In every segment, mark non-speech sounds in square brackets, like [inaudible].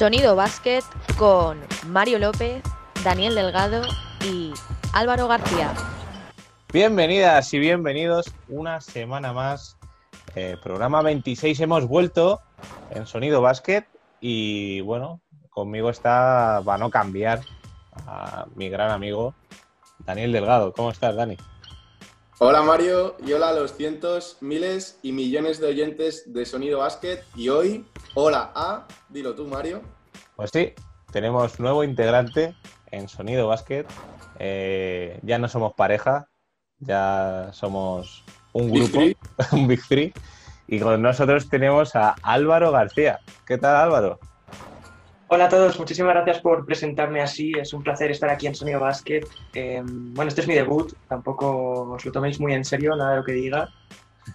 Sonido Básquet con Mario López, Daniel Delgado y Álvaro García. Bienvenidas y bienvenidos una semana más. Eh, programa 26 hemos vuelto en Sonido Básquet y bueno, conmigo está, va a no cambiar, a mi gran amigo Daniel Delgado. ¿Cómo estás, Dani? Hola Mario y hola a los cientos, miles y millones de oyentes de Sonido Basket. Y hoy, hola a, dilo tú Mario. Pues sí, tenemos nuevo integrante en Sonido Basket. Eh, ya no somos pareja, ya somos un grupo, [laughs] un Big Three. Y con nosotros tenemos a Álvaro García. ¿Qué tal, Álvaro? Hola a todos, muchísimas gracias por presentarme así. Es un placer estar aquí en Sonido Basket. Eh, bueno, este es mi debut, tampoco os lo toméis muy en serio, nada de lo que diga.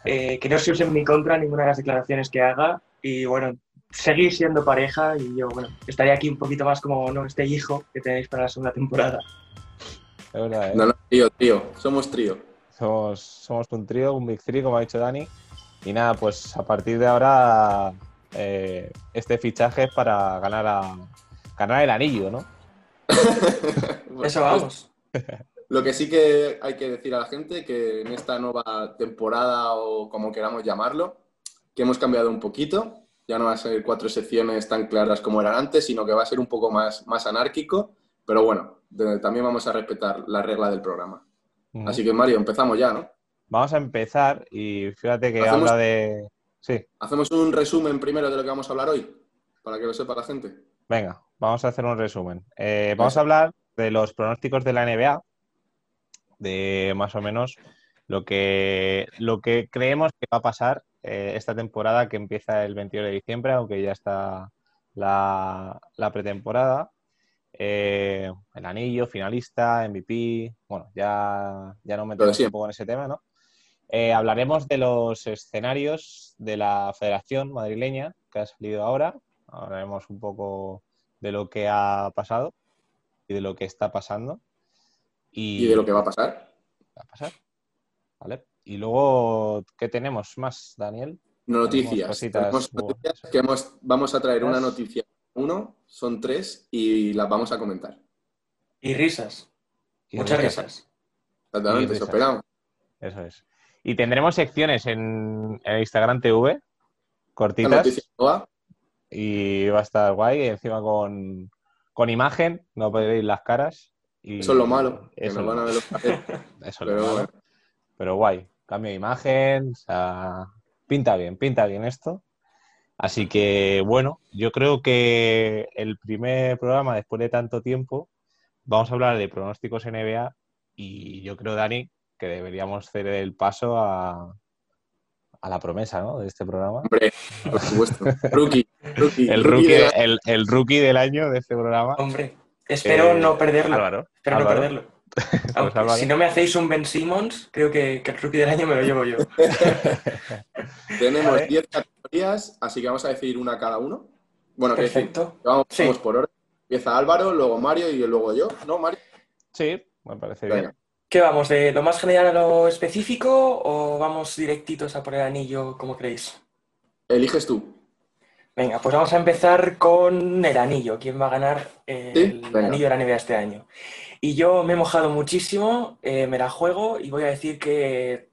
Eh, que no se use en mi contra ninguna de las declaraciones que haga. Y bueno, seguir siendo pareja y yo, bueno, estaría aquí un poquito más como ¿no? este hijo que tenéis para la segunda temporada. Es verdad, ¿eh? No, no, trío, trío, somos trío. Somos, somos un trío, un Big Three, como ha dicho Dani. Y nada, pues a partir de ahora eh, este fichaje es para ganar, a, ganar el anillo, ¿no? [laughs] Eso vamos. Lo que sí que hay que decir a la gente que en esta nueva temporada o como queramos llamarlo, que hemos cambiado un poquito. Ya no va a ser cuatro secciones tan claras como eran antes, sino que va a ser un poco más, más anárquico. Pero bueno, de- también vamos a respetar la regla del programa. Ujú. Así que Mario, empezamos ya, ¿no? Vamos a empezar y fíjate que Hacemos- habla de... Sí, Hacemos un resumen primero de lo que vamos a hablar hoy, para que lo sepa la gente. venga, vamos a hacer un resumen. Eh, vamos a hablar de los pronósticos de la NBA, de más o menos lo que, lo que creemos que va a pasar eh, esta temporada que empieza el 22 de diciembre, aunque ya está la, la pretemporada. Eh, el anillo, finalista, MVP, bueno, ya, ya no metemos siempre. un poco en ese tema, ¿no? Eh, hablaremos de los escenarios de la Federación Madrileña que ha salido ahora. Hablaremos un poco de lo que ha pasado y de lo que está pasando. Y, Y de lo que va a pasar. va a pasar. ¿Vale? Y luego, ¿qué tenemos más, Daniel? Noticias. cositas, Tenemos bueno, noticias que hemos- vamos a traer una noticia. Uno, son tres y las vamos a comentar. Y risas, Y muchas risas. risas. Exactamente, eso esperamos. Eso es. Y tendremos secciones en, en Instagram TV, cortitas, y va a estar guay, y encima con, con imagen, no podéis las caras. Y Eso es lo malo, que Eso nos van a ver los paquetes. [laughs] Eso es lo malo. bueno. Pero guay, cambio de imagen, o sea, pinta bien, pinta bien esto. Así que bueno, yo creo que el primer programa después de tanto tiempo vamos a hablar de pronósticos NBA y yo creo, Dani, que deberíamos hacer el paso a, a la promesa ¿no? de este programa. Hombre, por supuesto. Rookie. Rookie. El rookie rookie, de la- el, el rookie del año de este programa. Hombre, espero Eh, no perderlo. Álvaro. Espero no perderlo. [laughs] Aunque Álvaro. si no me hacéis un Ben Simmons, creo que, que el rookie del año me lo llevo yo. [laughs] Tenemos Vale. 10 categorías, así que vamos a decir una cada uno. Bueno, que Perfecto. vamos, Sí. vamos por orden. Empieza Álvaro, luego Mario y luego yo. ¿No, Mario? Sí, me parece bien. ¿Qué vamos? ¿De lo más general a lo específico o vamos directitos a por el anillo, como creéis? Eliges tú. Venga, pues vamos a empezar con el anillo. ¿Quién va a ganar Sí, el anillo de la NBA este año? Y yo me he mojado muchísimo, eh, me la juego y voy a decir que,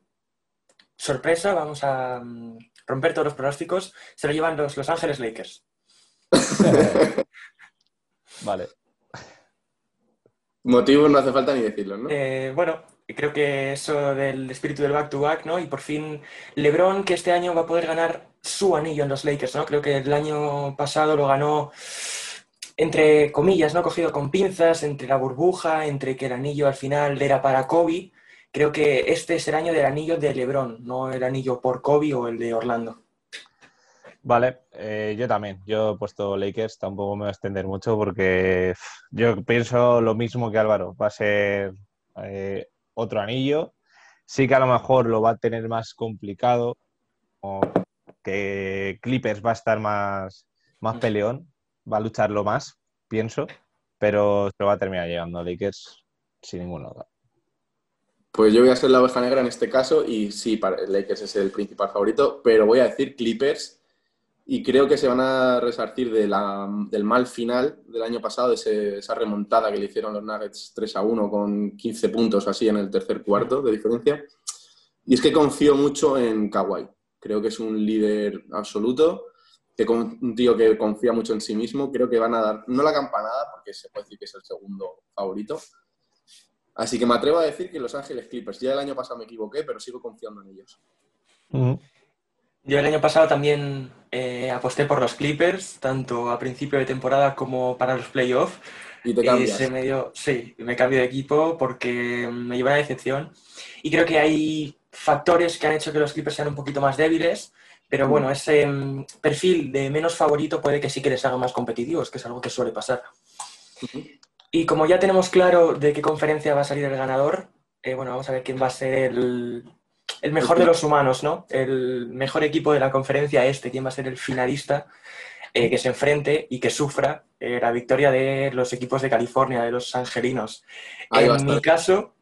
sorpresa, vamos a mm, romper todos los pronósticos. Se lo llevan los Los Ángeles Lakers. [laughs] Vale. Motivos no hace falta ni decirlos, ¿no? Eh, bueno, creo que eso del espíritu del back-to-back, ¿no? Y por fin LeBron, que este año va a poder ganar su anillo en los Lakers, ¿no? Creo que el año pasado lo ganó entre comillas, ¿no? Cogido con pinzas, entre la burbuja, entre que el anillo al final era para Kobe. Creo que este es el año del anillo de LeBron, no el anillo por Kobe o el de Orlando. Vale, eh, yo también. Yo he puesto Lakers, tampoco me voy a extender mucho porque yo pienso lo mismo que Álvaro. Va a ser eh, otro anillo. Sí que a lo mejor lo va a tener más complicado, o que Clippers va a estar más, más peleón, va a lucharlo más, pienso, pero se lo va a terminar llegando Lakers sin ninguna duda. Pues yo voy a ser la oveja negra en este caso y sí, para Lakers es el principal favorito, pero voy a decir Clippers y creo que se van a resarcir de la, del mal final del año pasado, de ese- esa remontada que le hicieron los Nuggets 3 a 1 con 15 puntos así en el tercer cuarto de diferencia. Y es que confío mucho en Kawhi. Creo que es un líder absoluto, que con- un tío que confía mucho en sí mismo. Creo que van a dar, no la campanada, porque se puede decir que es el segundo favorito. Así que me atrevo a decir que Los Ángeles Clippers. Ya el año pasado me equivoqué, pero sigo confiando en ellos. Yo el año pasado también eh, aposté por los Clippers, tanto a principio de temporada como para los playoffs. Y te cambias. se me dio, sí, me cambio de equipo porque me lleva a la decepción. Y creo que hay factores que han hecho que los Clippers sean un poquito más débiles, pero bueno, ese mm, perfil de menos favorito puede que sí que les haga más competitivos, que es algo que suele pasar. Y como ya tenemos claro de qué conferencia va a salir el ganador, eh, bueno, vamos a ver quién va a ser el, el mejor de los humanos, ¿no? El mejor equipo de la conferencia este, quién va a ser el finalista eh, que se enfrente y que sufra eh, la victoria de los equipos de California, de los angelinos. Ahí en mi caso,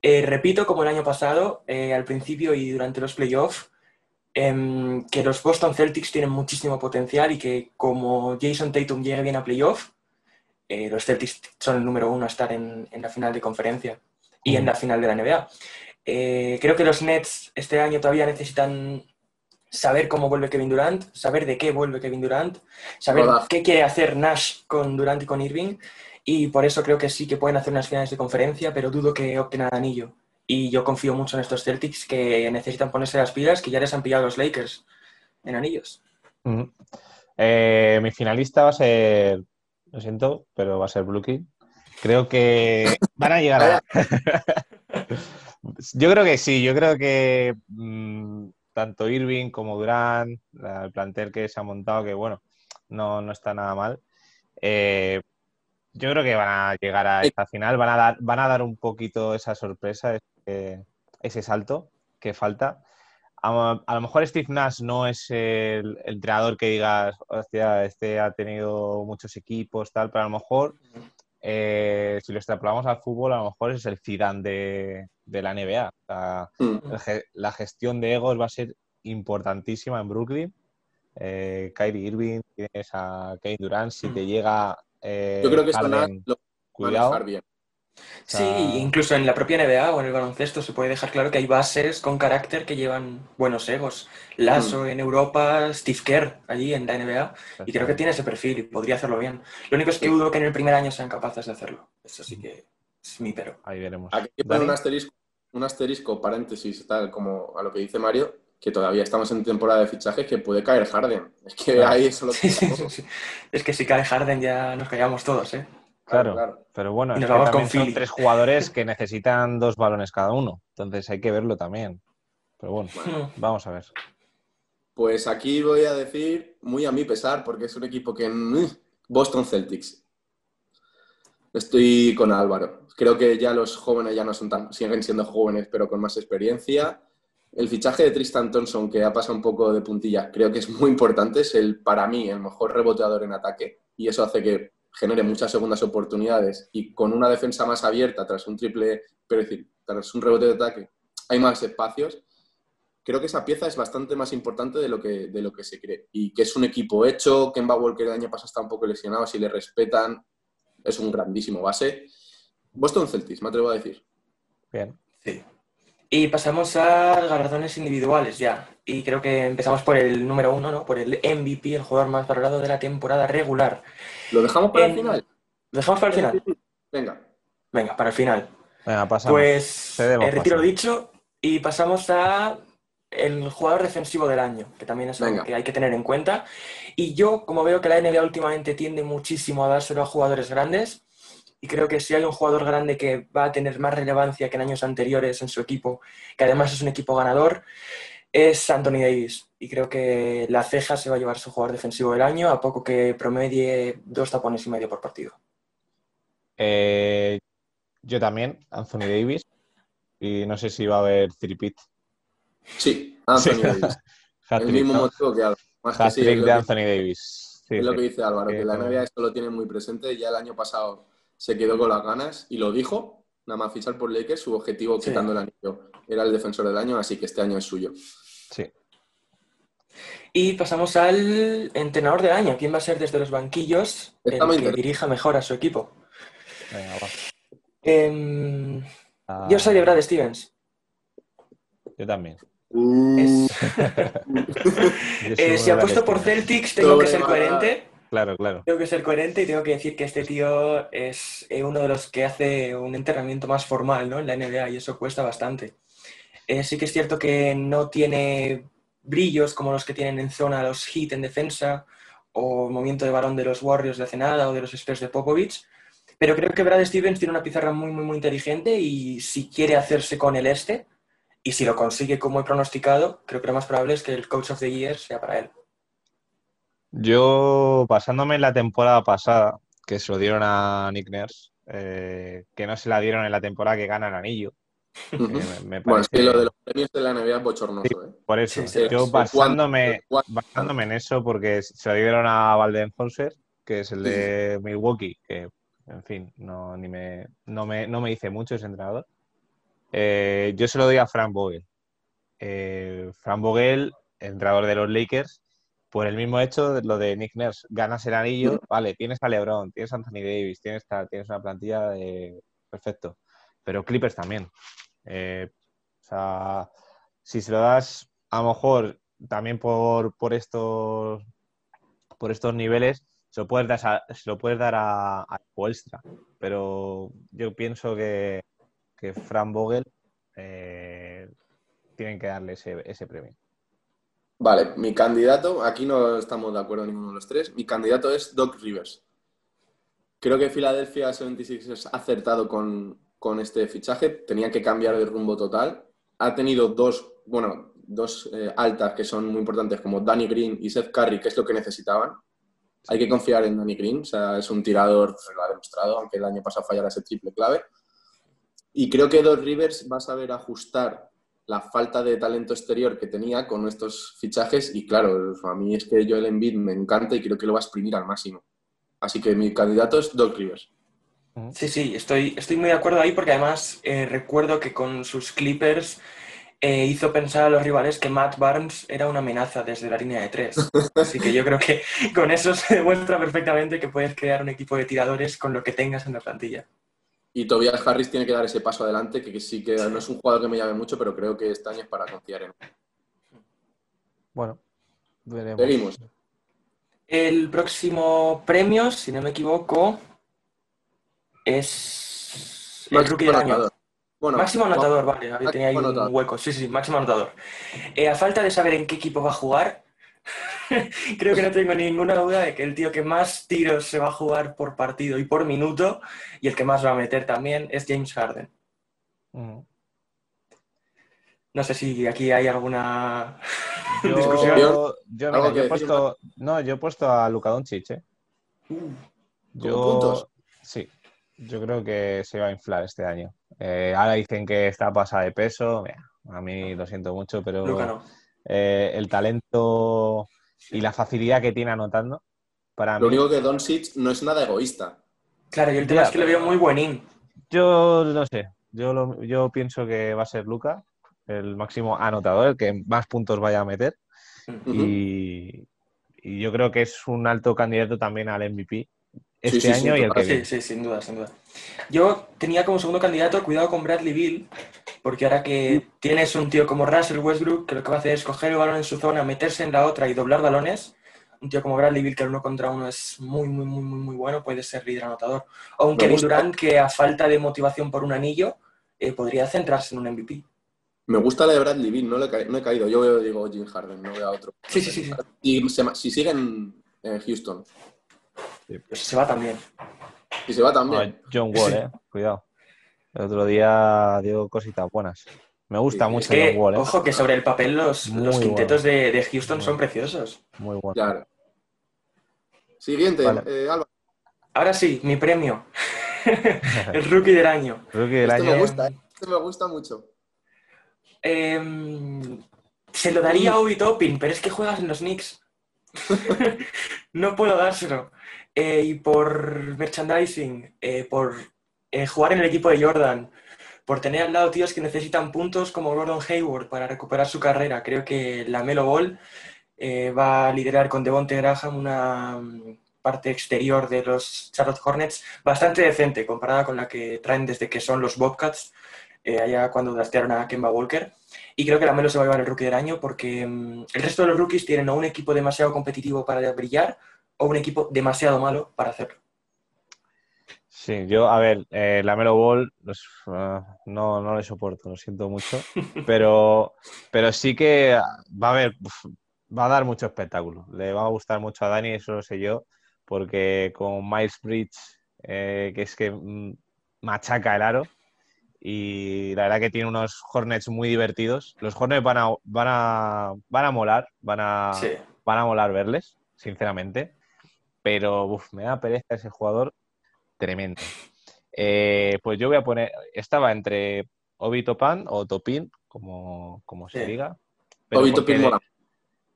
eh, repito como el año pasado, al principio y durante los playoffs, em, que los Boston Celtics tienen muchísimo potencial y que como Jason Tatum llegue bien a playoff, eh, los Celtics son el número uno a estar en, en la final de conferencia y en la final de la NBA. Eh, creo que los Nets este año todavía necesitan saber cómo vuelve Kevin Durant, saber de qué vuelve Kevin Durant, saber qué quiere hacer Nash con Durant y con Irving. Y por eso creo que sí que pueden hacer unas finales de conferencia, pero dudo que opten al anillo. Y yo confío mucho en estos Celtics que necesitan ponerse las pilas, que ya les han pillado los Lakers en anillos. Ujú. Eh, mi finalista va a ser, lo siento, pero va a ser Brooklyn. Creo que van a llegar a... [laughs] Yo creo que sí, yo creo que mm, tanto Irving como Durant, la- el plantel que se ha montado, que bueno, no, no está nada mal. Eh, yo creo que van a llegar a esta final, van a dar, van a dar un poquito esa sorpresa, ese, ese salto que falta. A, a lo mejor Steve Nash no es el, el entrenador que digas, hostia, este ha tenido muchos equipos, tal, pero a lo mejor eh, si lo extrapolamos al fútbol, a lo mejor es el Zidane de, de la NBA. O sea, Mm. la gestión de egos va a ser importantísima en Brooklyn. Eh, Kyrie Irving, tienes a Kevin Durant, si te llega eh, Yo creo que esto Harden, lo a cuidado. manejar bien. Sí, sea- incluso en la propia NBA o en el baloncesto se puede dejar claro que hay bases con carácter que llevan buenos egos. Lasso en Europa, Steve Kerr allí en la NBA, y creo que tiene ese perfil y podría hacerlo bien. Lo único es que Sí. dudo que en el primer año sean capaces de hacerlo. Eso sí que es mi pero. Ahí veremos. Aquí hay que poner un asterisco, un asterisco, paréntesis, tal como a lo que dice Mario, que todavía estamos en temporada de fichajes que puede caer Harden. Es que Claro. ahí eso lo [laughs] Sí, sí, sí, sí. Es que si cae Harden ya nos callamos todos, ¿eh? Claro, pero bueno, Y nos vamos con son tres jugadores que necesitan dos balones cada uno. Entonces hay que verlo también. Pero bueno, Bueno, vamos a ver. Pues aquí voy a decir, muy a mi pesar, porque es un equipo que... mm, Boston Celtics. Estoy con Álvaro. Creo que ya los jóvenes ya no son tan... Siguen siendo jóvenes, pero con más experiencia. El fichaje de Tristan Thompson, que ha pasado un poco de puntilla, creo que es muy importante. Es el, para mí, el mejor reboteador en ataque. Y eso hace que genere muchas segundas oportunidades. Y con una defensa más abierta, tras un triple, pero es decir, tras un rebote de ataque, hay más espacios creo que esa pieza es bastante más importante de lo que, de lo que se cree. Y que es un equipo hecho, Kemba Walker el año pasado está un poco lesionado, si le respetan, es un grandísimo base. Boston Celtics, me atrevo a decir. Bien. Sí. Y pasamos a galardones individuales ya. Y creo que empezamos por el número uno, ¿no? Por el MVP, el jugador más valorado de la temporada regular. ¿Lo dejamos para el En- final? ¿Lo dejamos para el final? Venga. Venga, para el final. Venga, pasamos. Pues Cedemos eh, retiro dicho y pasamos a el jugador defensivo del año, que también es algo que hay que tener en cuenta. Y yo, como veo que la NBA últimamente tiende muchísimo a dárselo a jugadores grandes, y creo que si hay un jugador grande que va a tener más relevancia que en años anteriores en su equipo, que además es un equipo ganador, es Anthony Davis. Y creo que la ceja se va a llevar su jugador defensivo del año, a poco que promedie dos tapones y medio por partido. Eh, yo también, Anthony Davis. Y no sé si va a haber tripit. Sí, Anthony Davis. [laughs] El mismo ¿no? motivo que Álvaro. Más que sí, de que- Anthony Davis. Sí, Es lo que dice Álvaro, que Eh, la no. NBA esto lo tiene muy presente. Ya el año pasado se quedó con las ganas y lo dijo. Nada más fichar por Lakers, su objetivo Sí. quitando el anillo era el defensor del año, así que este año es suyo. Sí. Y pasamos al entrenador del año. ¿Quién va a ser desde los banquillos Está el que dirija mejor a su equipo? Venga, va. Em, Ah, yo soy de Brad Stevens. Yo también. Es- [laughs] Yo soy Eh, si apuesto por. Celtics, tengo que ser coherente. Claro, claro. Tengo que ser coherente y tengo que decir que este tío es eh, uno de los que hace un entrenamiento más formal ¿no? en la NBA y eso cuesta bastante. Eh, sí que es cierto que no tiene brillos como los que tienen en zona los Heat en defensa o movimiento de balón de los Warriors de hace nada o de los Spurs de Popovich, pero creo que Brad Stevens tiene una pizarra muy, muy, muy inteligente y si quiere hacerse con el este y si lo consigue como he pronosticado, creo que lo más probable es que el Coach of the Year sea para él. Yo, basándome en la temporada pasada, que se lo dieron a Nick Nurse, eh, que no se la dieron en la temporada que gana el anillo. Me, me Bueno, es que lo de los premios de la NBA es bochornoso, ¿eh? Por eso, Sí, yo basándome, en eso, porque se lo dieron a Waldenhauser, que es el de Milwaukee, que, en fin, no, ni me, no, me, no me dice mucho ese entrenador. Eh, yo se lo doy a Frank Vogel. Eh, Frank Vogel, entrenador de los Lakers, por el mismo hecho de lo de Nick Nurse, ganas el anillo, vale, tienes a LeBron, tienes a Anthony Davis, tienes, tal, tienes una plantilla de... perfecto, pero Clippers también. Eh, o sea, si se lo das, a lo mejor también por, por estos por estos niveles, se lo puedes dar a, se lo puedes dar a, a. Pero yo pienso que, que Fran Vogel eh, tienen que darle ese, ese premio. Vale, mi candidato, aquí no estamos de acuerdo ninguno de los tres, mi candidato es Doc Rivers. Creo que Philadelphia 76 ha acertado con, con este fichaje, tenía que cambiar de rumbo total. Ha tenido dos, bueno, dos eh, altas que son muy importantes, como Danny Green y Seth Curry, que es lo que necesitaban. Hay que confiar en Danny Green, es un tirador, lo ha demostrado, aunque el año pasado fallara ese triple clave. Y creo que Doc Rivers va a saber ajustar la falta de talento exterior que tenía con estos fichajes y claro, a mí es que Joel Embiid me encanta y creo que lo va a exprimir al máximo. Así que mi candidato es Doc Rivers. Sí, sí, estoy, estoy muy de acuerdo ahí porque además eh, recuerdo que con sus Clippers eh, hizo pensar a los rivales que Matt Barnes era una amenaza desde la línea de tres. [laughs] Así que yo creo que con eso se demuestra perfectamente que puedes crear un equipo de tiradores con lo que tengas en la plantilla. Y Tobias Harris tiene que dar ese paso adelante, que, que sí que no es un jugador que me llame mucho, pero creo que este año es para confiar en él. Bueno, veremos. Seguimos. El próximo premio, si no me equivoco, es el rookie del año. Bueno, máximo anotador, vale, había- tenía ahí un hueco. Sí, sí, máximo anotador. Eh, a falta de saber en qué equipo va a jugar, [laughs] creo que no tengo ninguna duda de que el tío que más tiros se va a jugar por partido y por minuto, y el que más va a meter también, es James Harden. Ujú. No sé si aquí hay alguna [laughs] Yo, discusión. yo, mira, ¿Algo yo he puesto, no, yo he puesto a Luka Doncic, ¿eh? Yo, puntos? sí, yo creo que se va a inflar este año. Eh, ahora dicen que está pasada de peso. Mira, a mí lo siento mucho, pero no. eh, el talento y la facilidad que tiene anotando, para Lo mí, único que Doncic no es nada egoísta. Claro, y el tema Ya, es que le veo muy buenín. yo no sé. Yo, lo- yo pienso que va a ser Luca, el máximo anotador, el que más puntos vaya a meter. Y, y yo creo que es un alto candidato también al MVP este sí, sí, año y el que. Sí, viene. sí, sin duda, sin duda. Yo tenía como segundo candidato cuidado con Bradley Bill, porque ahora que tienes un tío como Russell Westbrook, que lo que va a hacer es coger el balón en su zona, meterse en la otra y doblar balones, un tío como Bradley Bill, que el uno contra uno es muy, muy, muy, muy, muy bueno, puede ser líder anotador. O un Kevin. Durant que a falta de motivación por un anillo, eh, podría centrarse en un MVP. Me gusta la de Bradley Beal, no, le he ca- no he caído. Yo veo, digo, Jim Harden, no veo a otro. Sí, sí, sí. Y se si siguen en Houston, Pues se va también. y se va Ah, también. John Wall, eh, cuidado. El otro día dio cositas buenas. Me gusta Sí, mucho Que, John Wall, eh. ojo, que sobre el papel los, los quintetos bueno. de, de Houston Muy son bueno. preciosos. Muy bueno. Claro. Siguiente, Vale. eh, Álvaro. Ahora sí, mi premio. [laughs] el rookie del año. El Este año. me gusta, eh. Este me gusta mucho. Em, se lo daría a Obi Toppin, pero es que juegas en los Knicks. [laughs] no puedo dárselo. Eh, y por merchandising, eh, por eh, jugar en el equipo de Jordan, por tener al lado tíos que necesitan puntos como Gordon Hayward para recuperar su carrera, creo que la Melo Ball eh, va a liderar con Devonte Graham una mm, parte exterior de los Charlotte Hornets bastante decente comparada con la que traen desde que son los Bobcats, eh, allá cuando draftearon a Kemba Walker. Y creo que la Melo se va a llevar el rookie del año porque mm, el resto de los rookies tienen o un equipo demasiado competitivo para brillar o un equipo demasiado malo para hacerlo. Sí, yo, a ver, eh, la Melo Ball pues, ah, no, no le soporto, lo siento mucho, [laughs] pero, pero sí que va a haber, va a dar mucho espectáculo. Le va a gustar mucho a Dani, eso lo sé yo, porque con Miles Bridge, eh, que es que mm, machaca el aro, y la verdad que tiene unos Hornets muy divertidos. Los Hornets van a, van a, van a molar, van a, van a molar verles, sinceramente, pero uf, me da pereza ese jugador tremendo. Eh, pues yo voy a poner, estaba entre Obi Topan o Topin, como, como se diga. Obi Topin mola.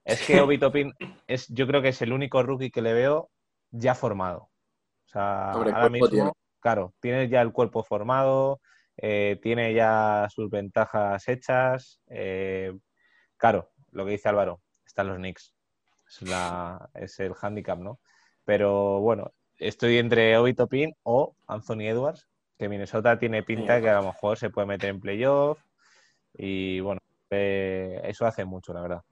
Es que Obi Topin es, yo creo que es el único rookie que le veo ya formado. O sea, ahora mismo, claro, tiene ya el cuerpo formado, eh, tiene ya sus ventajas hechas. Eh, claro, lo que dice Álvaro, están los Knicks. Es, la, es el handicap, ¿no? Pero bueno, estoy entre Obi Topin o Anthony Edwards, que Minnesota tiene pinta que a lo mejor se puede meter en playoff y bueno, eh, eso hace mucho, la verdad.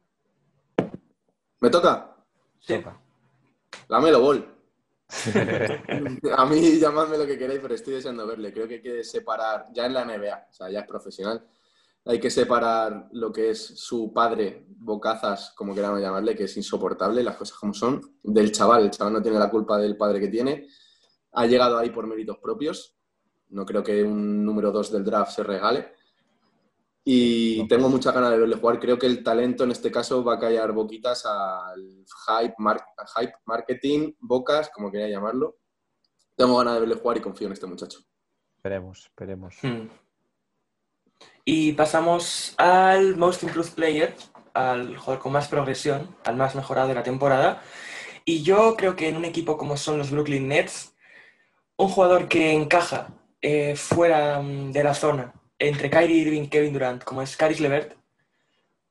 ¿Me toca? Sí. La Melo Ball. [laughs] a mí llamadme lo que queráis, pero estoy deseando verle. Creo que hay que separar, ya en la NBA, o sea, ya es profesional, hay que separar lo que es su padre, bocazas, como queramos llamarle, que es insoportable, las cosas como son, del chaval. El chaval no tiene la culpa del padre que tiene. Ha llegado ahí por méritos propios. No creo que un número dos del draft se regale. Y tengo mucha ganas de verle jugar. Creo que el talento en este caso va a callar boquitas al hype, hype marketing, bocas, como quería llamarlo. Tengo ganas de verle jugar y confío en este muchacho. Esperemos, esperemos. Hmm. Y pasamos al Most Improved Player, al jugador con más progresión, al más mejorado de la temporada. Y yo creo que en un equipo como son los Brooklyn Nets, un jugador que encaja eh, fuera mm, de la zona entre Kyrie Irving y Kevin Durant, como es Caris Levert,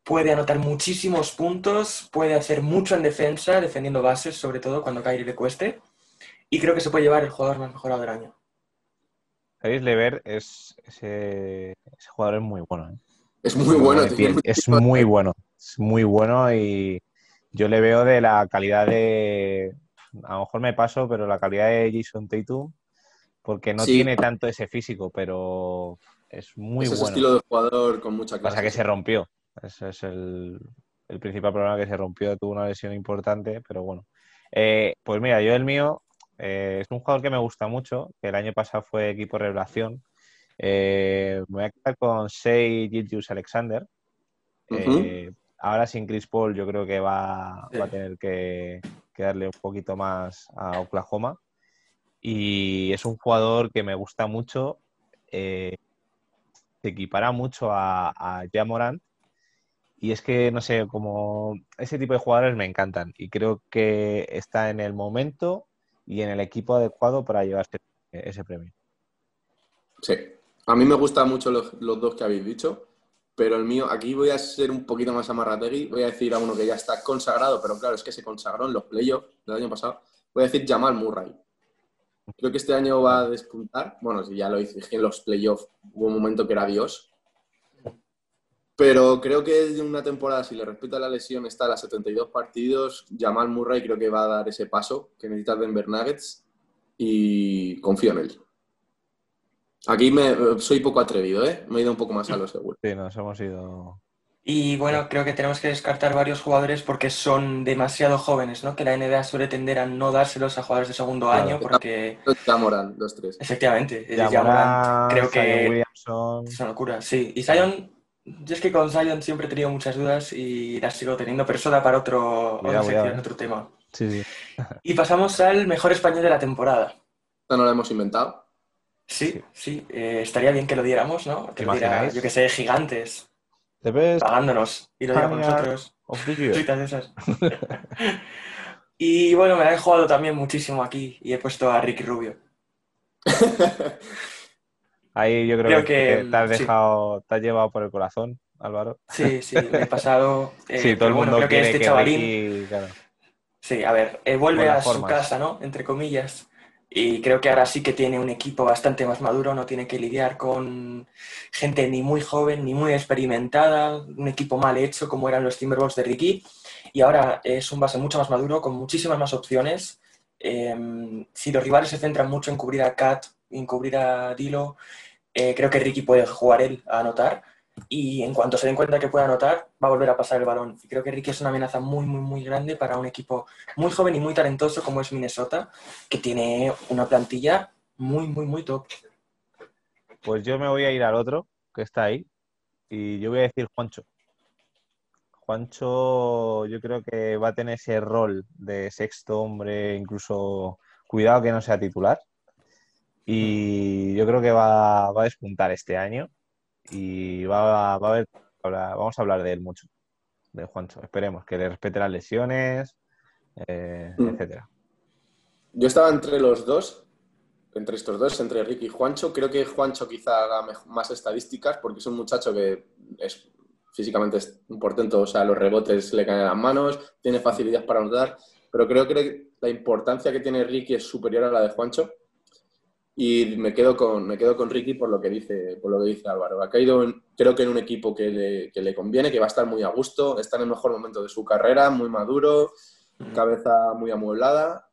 puede anotar muchísimos puntos, puede hacer mucho en defensa, defendiendo bases, sobre todo cuando Kyrie le cueste. Y creo que se puede llevar el jugador más mejorado del año. Caris Levert es ese, jugador es muy bueno. ¿eh? Es muy bueno. es muy bueno. Es muy bueno y yo le veo de la calidad de... A lo mejor me paso, pero la calidad de Jason Tatum, porque no tiene tanto ese físico, pero es muy es bueno. estilo de jugador con mucha clase. Pasa que se rompió. Ese es el, principal problema que se rompió. Tuvo una lesión importante, pero bueno. Eh, pues mira, yo el mío eh, es un jugador que me gusta mucho, que el año pasado fue equipo revelación. Eh, me voy a quedar con Shea Gilgius Alexander. Eh, ahora sin Chris Paul yo creo que va, a tener que, darle un poquito más a Oklahoma. Y es un jugador que me gusta mucho. se equipara mucho a, a Jamorant. Y es que, no sé, como ese tipo de jugadores me encantan. Y creo que está en el momento y en el equipo adecuado para llevarse ese premio. Sí, a mí me gustan mucho los, dos que habéis dicho, pero el mío, aquí voy a ser un poquito más amarrategui, voy a decir a uno que ya está consagrado, pero claro, es que se consagró en los playoffs del año pasado, voy a decir Jamal Murray. Creo que este año va a despuntar, bueno, si ya lo hice en los playoffs, hubo un momento que era Dios, pero creo que de una temporada, si le respeta la lesión, está a las 72 partidos. Jamal Murray creo que va a dar ese paso que necesita Denver Nuggets y confío en él. Aquí me, soy poco atrevido, ¿eh? Me he ido un poco más a lo seguro. Sí, nos hemos ido. Y bueno, creo que tenemos que descartar varios jugadores porque son demasiado jóvenes, ¿no? Que la NBA suele tender a no dárselos a jugadores de segundo año porque... Jamoran, los tres. Efectivamente. Jamoran, creo que es una locura, sí. Y Zion yo es que con Zion siempre he tenido muchas dudas y las sigo teniendo, pero eso da para otro, otro tema. Sí, y pasamos al mejor español de la temporada. ¿Esta no la hemos inventado? Sí, sí. Eh, estaría bien que lo diéramos, ¿no? Que lo diera, yo que sé, gigantes. Pagándonos y lo diera con nosotros. esas. [laughs] y bueno, me la he jugado también muchísimo aquí y he puesto a Ricky Rubio. [laughs] Ahí yo creo, que, te has dejado, te has llevado por el corazón. Álvaro. Sí, sí, [laughs] me he pasado. eh, sí, todo el bueno, mundo creo que quiere este que chavalín. Ricky, claro. Sí, a ver, eh, vuelve a las su formas. casa, ¿no? Entre comillas. Y creo que ahora sí que tiene un equipo bastante más maduro, no tiene que lidiar con gente ni muy joven ni muy experimentada, un equipo mal hecho como eran los Timberwolves de Ricky. Y ahora es un base mucho más maduro, con muchísimas más opciones. Eh, si los rivales se centran mucho en cubrir a Kat, en cubrir a Dilo, eh, creo que Ricky puede jugar él a anotar. Y en cuanto se den cuenta que puede anotar, va a volver a pasar el balón. Y creo que Ricky es una amenaza muy, muy, muy grande para un equipo muy joven y muy talentoso como es Minnesota, que tiene una plantilla muy, muy, muy top. Pues yo me voy a ir al otro, que está ahí, y yo voy a decir Juancho. Juancho, yo creo que va a tener ese rol de sexto hombre, incluso cuidado que no sea titular. Y yo creo que va, va a despuntar este año y va, va a haber, vamos a hablar de él mucho, de Juancho. Esperemos que le respete las lesiones, eh, Mm. etcétera. Yo estaba entre los dos, entre estos dos, entre Ricky y Juancho. Creo que Juancho quizá haga más estadísticas porque es un muchacho que es físicamente es un portento, o sea, los rebotes le caen a las manos, tiene facilidad para anotar, pero creo que la importancia que tiene Ricky es superior a la de Juancho. Y me quedo con, me quedo con Ricky por lo que dice, por lo que dice Álvaro. Ha caído, en- creo que en un equipo que le, que le conviene, que va a estar muy a gusto, está en el mejor momento de su carrera, muy maduro, cabeza muy amueblada.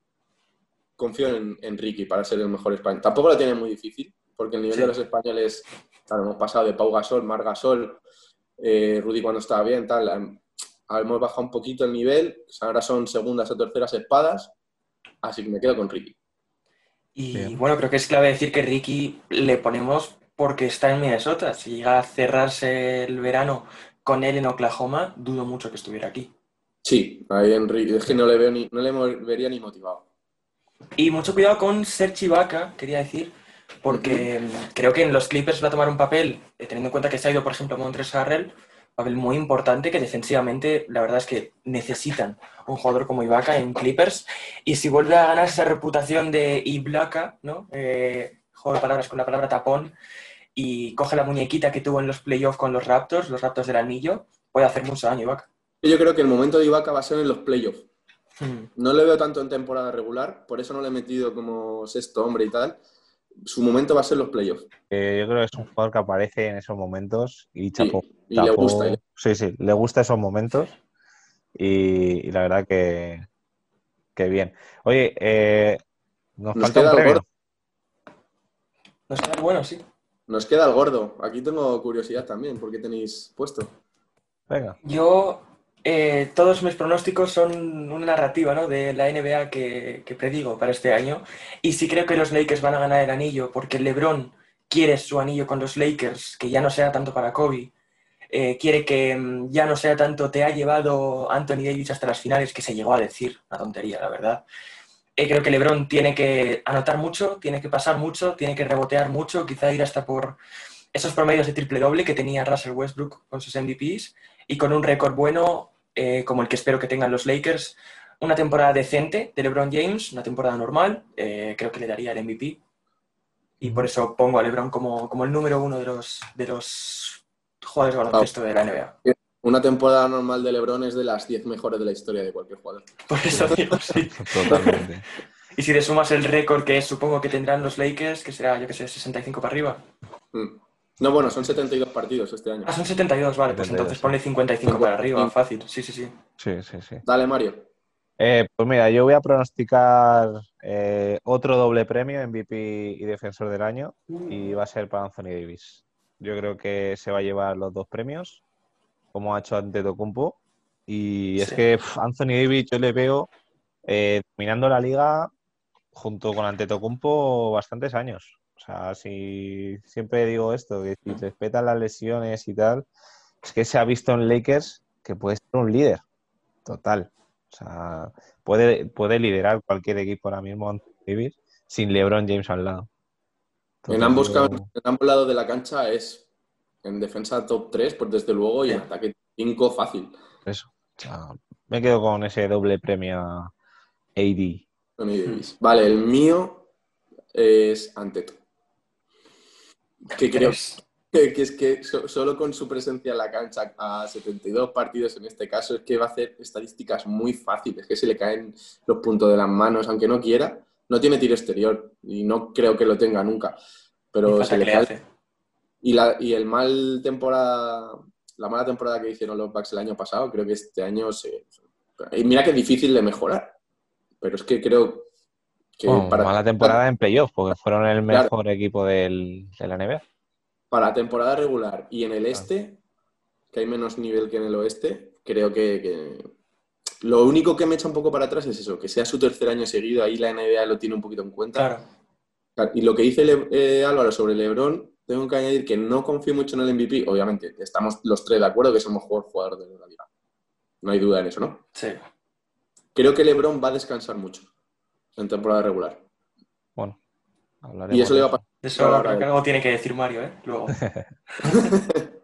Confío en, en Ricky para ser el mejor español. Tampoco lo tiene muy difícil, porque el nivel Sí. de los españoles, claro, hemos pasado de Pau Gasol, Mar Gasol, eh, Rudy cuando estaba bien, tal. hem- Hemos bajado un poquito el nivel, ahora son segundas o terceras espadas, así que me quedo con Ricky. Y Bien. bueno, creo que es clave decir que Ricky le ponemos porque está en Minnesota. Si llega a cerrarse el verano con él en Oklahoma, dudo mucho que estuviera aquí. Sí, ahí en Ricky, es que no le, veo ni, no le vería ni motivado. Y mucho cuidado con Serge Ibaka, quería decir, porque creo que en los Clippers va a tomar un papel, eh, teniendo en cuenta que se ha ido, por ejemplo, Montres Harrell, papel muy importante que defensivamente la verdad es que necesitan un jugador como Ibaka en Clippers. Y si vuelve a ganar esa reputación de Ibaka, ¿no? Eh, juego de palabras con la palabra tapón, y coge la muñequita que tuvo en los playoffs con los Raptors, los Raptors del anillo, puede hacer mucho daño Ibaka. Yo creo que el momento de Ibaka va a ser en los playoffs. Hmm. No le veo tanto en temporada regular, por eso no le he metido como sexto hombre y tal. Su momento va a ser los playoffs. Eh, yo creo que es un jugador que aparece en esos momentos y chapó. y le gusta, le- Sí, sí, le gusta esos momentos y, y la verdad que, que bien. Oye, eh, nos, Nos falta queda un el gordo. Nos queda bueno, sí. Nos queda el gordo. Aquí tengo curiosidad también, ¿por qué tenéis puesto? Venga, Yo, eh, todos mis pronósticos son una narrativa ¿no? de la NBA que, predigo para este año. Y sí creo que los Lakers van a ganar el anillo porque LeBron quiere su anillo con los Lakers, que ya no sea tanto para Kobe. Eh, quiere que mm, ya no sea tanto te ha llevado Anthony Davis hasta las finales, que se llegó a decir, una tontería, la verdad. Eh, creo que LeBron tiene que anotar mucho, tiene que pasar mucho, tiene que rebotear mucho, quizá ir hasta por esos promedios de triple doble que tenía Russell Westbrook con sus MVPs y con un récord bueno eh, como el que espero que tengan los Lakers. Una temporada decente de LeBron James, una temporada normal, eh, creo que le daría el MVP. Y por eso pongo a LeBron como, como el número uno de los, de los jugadores de baloncesto de la NBA. Una temporada normal de LeBron es de las 10 mejores de la historia de cualquier jugador. Por eso digo, sí. [laughs] totalmente. Y si le sumas el récord que supongo que tendrán los Lakers, que será, yo que sé, 65 para arriba. Mm. No, bueno, son 72 partidos este año. Ah, son 72, vale, pues 72, entonces sí. ponle 55 para arriba, fácil. Sí, sí, sí. Sí, sí, sí. Dale, Mario. Eh, pues mira, yo voy a pronosticar eh, otro doble premio, MVP y Defensor del Año, y va a ser para Anthony Davis. Yo creo que se va a llevar los dos premios, como ha hecho Antetokounmpo. Y es Sí. que Anthony Davis yo le veo eh, dominando la liga junto con Antetokounmpo bastantes años. O sea, si siempre digo esto, que si respetan las lesiones y tal, es que se ha visto en Lakers que puede ser un líder total. O sea, puede, puede liderar cualquier equipo ahora mismo Davis sin LeBron James al lado. En ambos, en lados de la cancha es en defensa top 3, pues desde luego, y en ataque 5 fácil. Eso. O sea, me quedo con ese doble premio AD. Vale, el mío es Anteto. Que creo, que es que so- solo con su presencia en la cancha a 72 partidos en este caso es que va a hacer estadísticas muy fáciles, que se le caen los puntos de las manos, aunque no quiera. No tiene tiro exterior y no creo que lo tenga nunca, pero se le cae. Y, la, y el mal temporada, la mala temporada que hicieron los Bucks el año pasado, creo que este año se... Y mira que es difícil de mejorar, pero es que creo que Bueno, para, mala temporada en playoff, porque fueron el Claro. mejor equipo del, de la NBA. para temporada regular y en el este, que hay menos nivel que en el oeste, creo que, que lo único que me echa un poco para atrás es eso, que sea su tercer año seguido, ahí la NBA lo tiene un poquito en cuenta. Claro. Y lo que dice Le- eh, Álvaro sobre LeBron, tengo que añadir que no confío mucho en el MVP. Obviamente, estamos los tres de acuerdo que es el mejor jugador de la liga. No hay duda en eso, ¿no? Sí. Creo que LeBron va a descansar mucho en temporada regular. Bueno, hablaremos Y eso de le va a pasar. De eso claro. algo tiene que decir Mario, ¿eh? Luego. [laughs]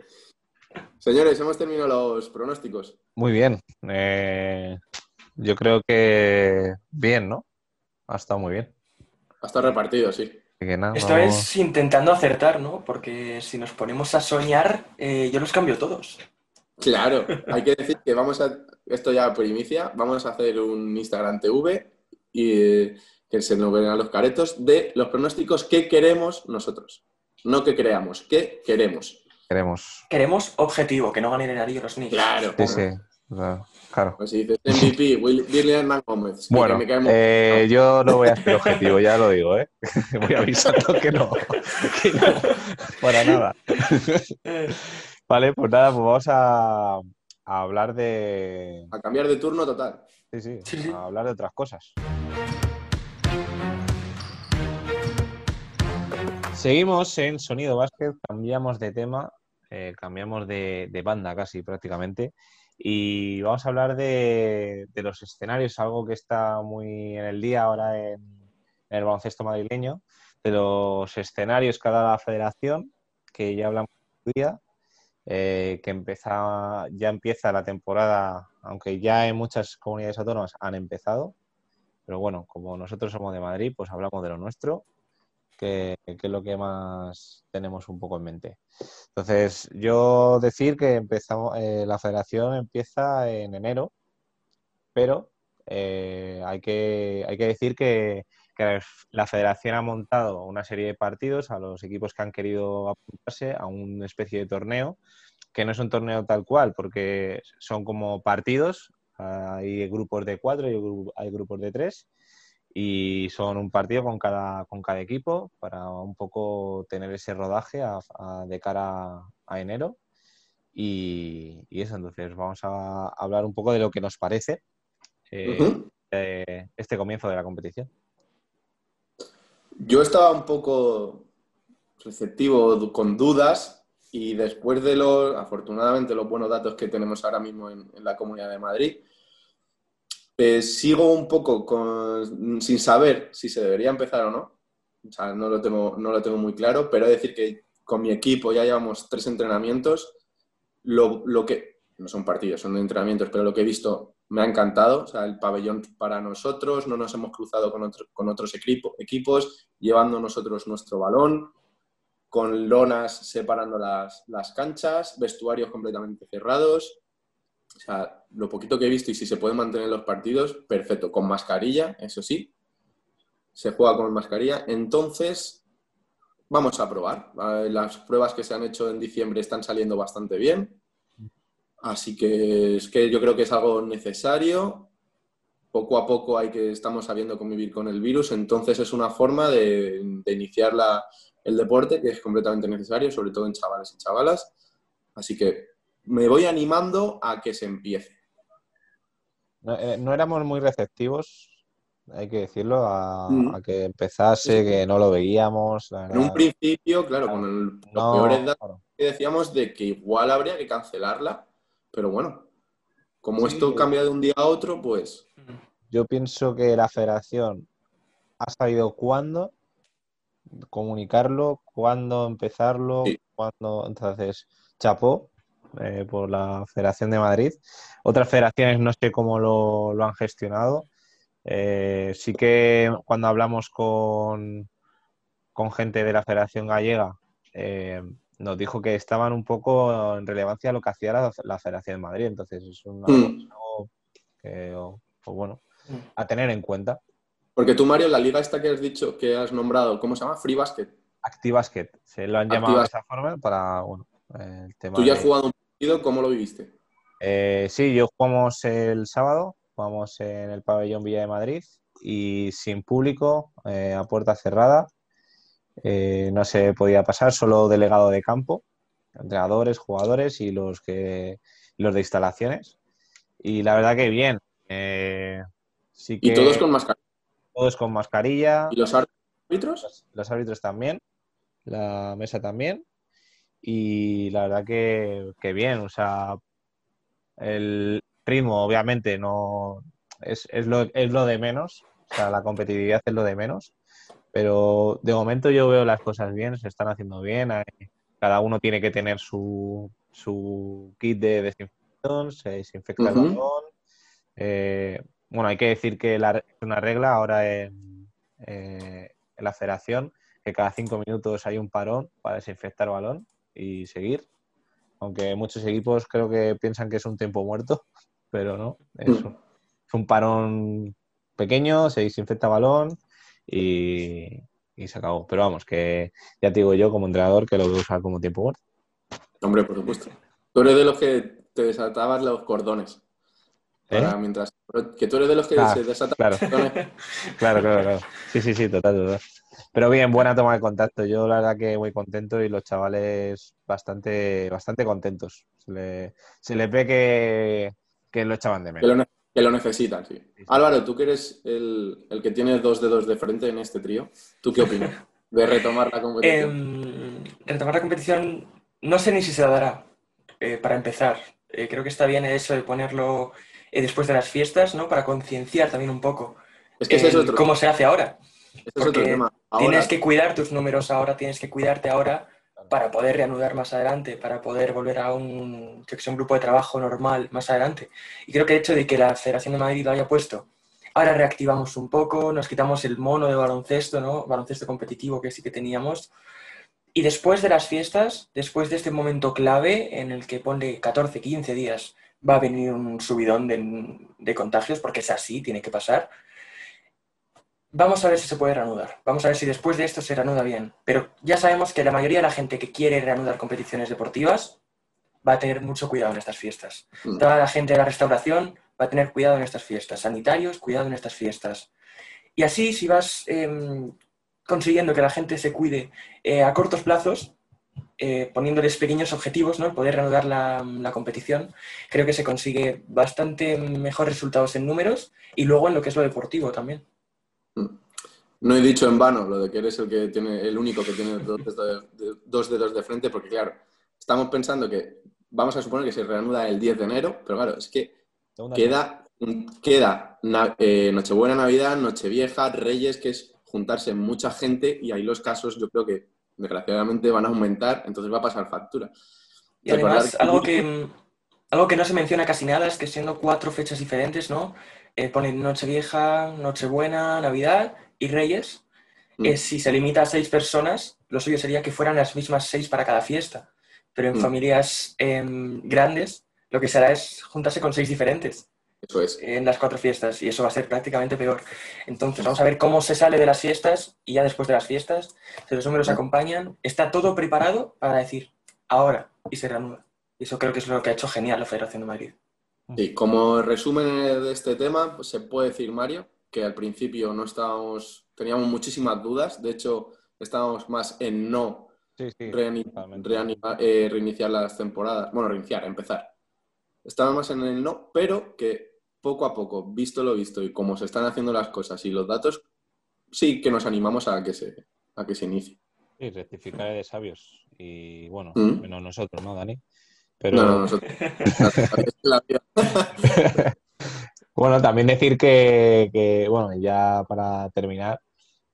Señores, hemos terminado los pronósticos. Muy bien. Eh, yo creo que bien, ¿no? Ha estado muy bien. Va a estar repartido, sí. Así que nada, Esto vamos- es intentando acertar, ¿no? Porque si nos ponemos a soñar, eh, yo los cambio todos. Claro, hay que decir que vamos a, esto ya por inicia, vamos a hacer un Instagram TV y que se nos verán los caretos de los pronósticos que queremos nosotros. No que creamos, que queremos. queremos. Queremos objetivo, que no ganen el anillo los Knicks. Claro. Sí, sí. Claro. claro. Pues si dices MVP, Will- Billy Hernán Gómez. que Bueno, me eh, yo no voy a hacer objetivo, ya lo digo, ¿eh? [laughs] Voy avisando que no, que no, para nada. Vale, pues nada, pues vamos a, a hablar de... A cambiar de turno total. Sí, sí, Sí, sí. a hablar de otras cosas. Seguimos en Sonido Básquet, cambiamos de tema, eh, cambiamos de, banda casi prácticamente y vamos a hablar de, los escenarios, algo que está muy en el día ahora en, el baloncesto madrileño, de los escenarios que federación, que ya hablamos día, eh, que empieza, ya empieza la temporada, aunque ya en muchas comunidades autónomas han empezado, pero bueno, como nosotros somos de Madrid, pues hablamos de lo nuestro, que, es lo que más tenemos un poco en mente. Entonces, yo decir que empezamos, eh, la federación empieza en enero, pero eh, hay, que, hay que decir que, que la federación ha montado una serie de partidos a los equipos que han querido apuntarse a una especie de torneo, que no es un torneo tal cual, porque son como partidos, hay grupos de cuatro y hay grupos de tres, y son un partido con cada, con cada equipo para un poco tener ese rodaje a- a- de cara a enero. Y, y eso, entonces vamos a hablar un poco de lo que nos parece eh, Ujú. eh, este comienzo de la competición. Yo estaba un poco receptivo, con dudas, y después de los, afortunadamente, los buenos datos que tenemos ahora mismo en, en la Comunidad de Madrid, eh, sigo un poco con- sin saber si se debería empezar o no. O sea, no lo tengo, no lo tengo muy claro, pero decir que con mi equipo ya llevamos tres entrenamientos. Lo, lo que, no son partidos, son entrenamientos, pero lo que he visto me ha encantado. O sea, el pabellón para nosotros, no nos hemos cruzado con, otro- con otros equipo- equipos, llevando nosotros nuestro balón, con lonas separando las, las canchas, vestuarios completamente cerrados. O sea, lo poquito que he visto y si se pueden mantener los partidos, perfecto. Con mascarilla, eso sí. Se juega con mascarilla. Entonces, vamos a probar. Eh, Las pruebas que se han hecho en diciembre están saliendo bastante bien. Así que es que yo creo que es algo necesario. Poco a poco hay que estamos sabiendo convivir con el virus, entonces es una forma de, de iniciar la- el deporte que es completamente necesario, sobre todo en chavales y chavalas. Así que me voy animando a que se empiece. No, eh, no éramos muy receptivos, hay que decirlo, a, Mm. a que empezase, Sí, que no lo veíamos. la En un principio, claro, con el- los No, peores datos claro. que decíamos de que igual habría que cancelarla, pero bueno, como Sí. esto cambia de un día a otro, pues Yo pienso que la federación ha sabido cuándo comunicarlo, cuándo empezarlo, Sí. cuándo. Entonces, chapó eh, por la Federación de Madrid. Otras federaciones no sé cómo lo, lo han gestionado. Eh, sí que cuando hablamos con, con gente de la Federación Gallega, eh, nos dijo que estaban un poco en relevancia a lo que hacía la, Federación de Madrid. Entonces es un Mm. algo que, pues bueno, Mm. a tener en cuenta. Porque tú, Mario, la liga esta que has dicho, que has nombrado, ¿cómo se llama? Free Basket. Activasket, se lo han llamado de esa forma para, bueno, el tema Tú ya has de- jugado un partido, ¿cómo lo viviste? Eh, sí, yo jugamos el sábado, jugamos en el pabellón Villa de Madrid y sin público, eh, a puerta cerrada. Eh, no se podía pasar, solo delegado de campo, entrenadores, jugadores y los que los de instalaciones. Y la verdad que bien. Eh, sí Y que todos con mascarilla. todos con mascarilla, ¿Y los árbitros? los, los árbitros también, la mesa también. Y la verdad que, que bien, o sea, el ritmo obviamente no es, es, lo, es lo de menos, o sea, la competitividad es lo de menos, pero de momento yo veo las cosas bien, se están haciendo bien, hay- cada uno tiene que tener su, su kit de desinfección, se desinfecta el balón. Eh, bueno, hay que decir que la- es una regla ahora en, eh, en la federación, que cada cinco minutos hay un parón para desinfectar balón y seguir. Aunque muchos equipos creo que piensan que es un tiempo muerto, pero no. Es, Mm. un- es un parón pequeño, se desinfecta balón y, y se acabó. Pero vamos, que ya te digo yo como entrenador que lo voy a usar como tiempo muerto. Hombre, por supuesto. Tú eres de los que te desatabas los cordones. Para ¿Eh? mientras... Que tú eres de los que Ah, se desatan claro. [laughs] Claro, claro, claro. Sí, sí, sí, total, total. Pero bien, buena toma de contacto. Yo la verdad que muy contento y los chavales bastante, bastante contentos. Se le, se les ve que, que lo echaban de Que menos. lo, que lo necesitan, sí. sí. Álvaro, tú que eres el, el que tiene dos dedos de frente en este trío, ¿tú qué opinas [laughs] de retomar la competición? Em, retomar la competición, no sé ni si se dará, eh, para empezar. Eh, creo que está bien eso de ponerlo eh, después de las fiestas, ¿no? Para concienciar también un poco es que ese es el otro, cómo se hace ahora. es otro tema. Ahora, Tienes que cuidar tus números ahora, tienes que cuidarte ahora para poder reanudar más adelante, para poder volver a un, yo que sé, un grupo de trabajo normal más adelante. Y creo que el hecho de que la Federación de Madrid lo haya puesto, ahora reactivamos un poco, nos quitamos el mono de baloncesto, ¿no? Baloncesto competitivo que sí que teníamos. Y después de las fiestas, después de este momento clave en el que pone 14, 15 días, va a venir un subidón de, de contagios, porque es así, tiene que pasar. Vamos a ver si se puede reanudar. Vamos a ver si después de esto se reanuda bien. Pero ya sabemos que la mayoría de la gente que quiere reanudar competiciones deportivas va a tener mucho cuidado en estas fiestas. Mm. Toda la gente de la restauración va a tener cuidado en estas fiestas. Sanitarios, cuidado en estas fiestas. Y así, si vas em, consiguiendo que la gente se cuide eh, a cortos plazos, eh, poniéndoles pequeños objetivos, ¿no? El poder reanudar la, la competición, creo que se consigue bastante mejores resultados en números y luego en lo que es lo deportivo también. no he dicho en vano lo de que eres el que tiene, el único que tiene dos dedos de, dos dedos de frente, porque claro, estamos pensando que vamos a suponer que se reanuda el 10 de enero, pero claro, es que queda, queda na- eh, Nochebuena, Navidad, Nochevieja, Reyes, que es juntarse mucha gente y ahí los casos yo creo que desgraciadamente van a aumentar, entonces va a pasar factura. Y además, que- algo que, algo que no se menciona casi nada es que siendo cuatro fechas diferentes, ¿no? Eh, ponen Nochevieja, Nochebuena, Navidad y Reyes. Mm. Eh, si se limita a seis personas, lo suyo sería que fueran las mismas seis para cada fiesta. Pero en Mm. familias em, grandes, lo que se hará es juntarse con seis diferentes Eso es. en las cuatro fiestas y eso va a ser prácticamente peor. Entonces, vamos a ver cómo se sale de las fiestas y ya después de las fiestas, si los números acompañan, está todo preparado para decir ahora y se reanuda. Y eso creo que es lo que ha hecho genial la Federación de Madrid. Y como resumen de este tema, pues se puede decir, Mario, que al principio no estábamos, teníamos muchísimas dudas, de hecho estábamos más en no Sí, sí, reani- totalmente. reanima- eh, reiniciar las temporadas, bueno, reiniciar, empezar. Estábamos en el no, pero que poco a poco, visto lo visto y cómo se están haciendo las cosas y los datos, sí que nos animamos a que se, a que se inicie. Sí, rectificar de sabios. Y bueno, Mm. menos nosotros, ¿no, Dani? Pero No, no, nosotros. [laughs] bueno, también decir que, que, bueno, ya para terminar,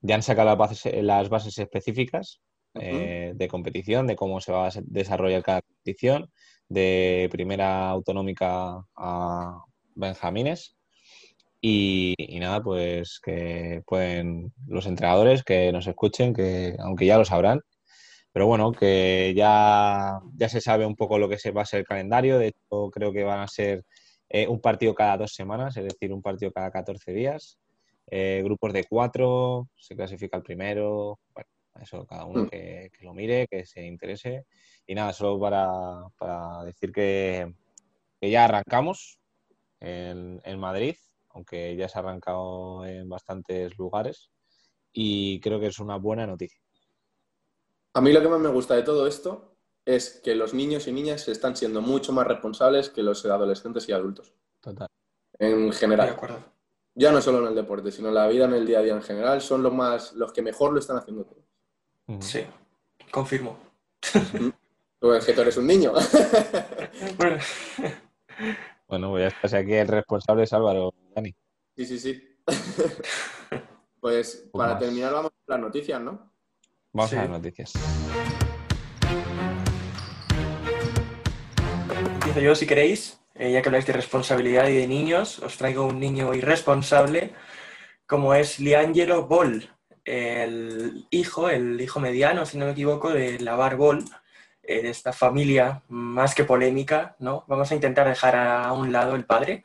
ya han sacado las bases, las bases específicas eh, de competición, de cómo se va a desarrollar cada competición, de primera autonómica a Benjamines. Y, y nada, pues que pueden los entrenadores que nos escuchen, que aunque ya lo sabrán, pero bueno, que ya, ya se sabe un poco lo que se va a ser el calendario. De hecho, creo que van a ser eh, un partido cada dos semanas, es decir, un partido cada 14 días. Eh, grupos de cuatro, se clasifica el primero. Bueno, eso cada uno Mm. que, que lo mire, que se interese. Y nada, solo para, para decir que, que ya arrancamos en, en Madrid, aunque ya se ha arrancado en bastantes lugares. Y creo que es una buena noticia. A mí lo que más me gusta de todo esto es que los niños y niñas están siendo mucho más responsables que los adolescentes y adultos, Total. en De general. acuerdo. Ya no solo en el deporte, sino en la vida, en el día a día en general, son los más, los que mejor lo están haciendo todo. Ujú. Sí, confirmo. Tú es que tú eres un niño. [laughs] Bueno, [laughs] Bueno, pues ya estás aquí, el responsable es Álvaro, Dani. Sí, sí, sí. [laughs] Pues para más. terminar vamos con las noticias, ¿no? Vamos Sí. a las noticias. Empiezo yo si queréis, Eh, ya que habláis de responsabilidad y de niños, os traigo un niño irresponsable como es Liangelo Ball, el hijo, el hijo mediano, si no me equivoco, de Lavar Ball, esta familia más que polémica, ¿no? Vamos a intentar dejar a un lado el padre.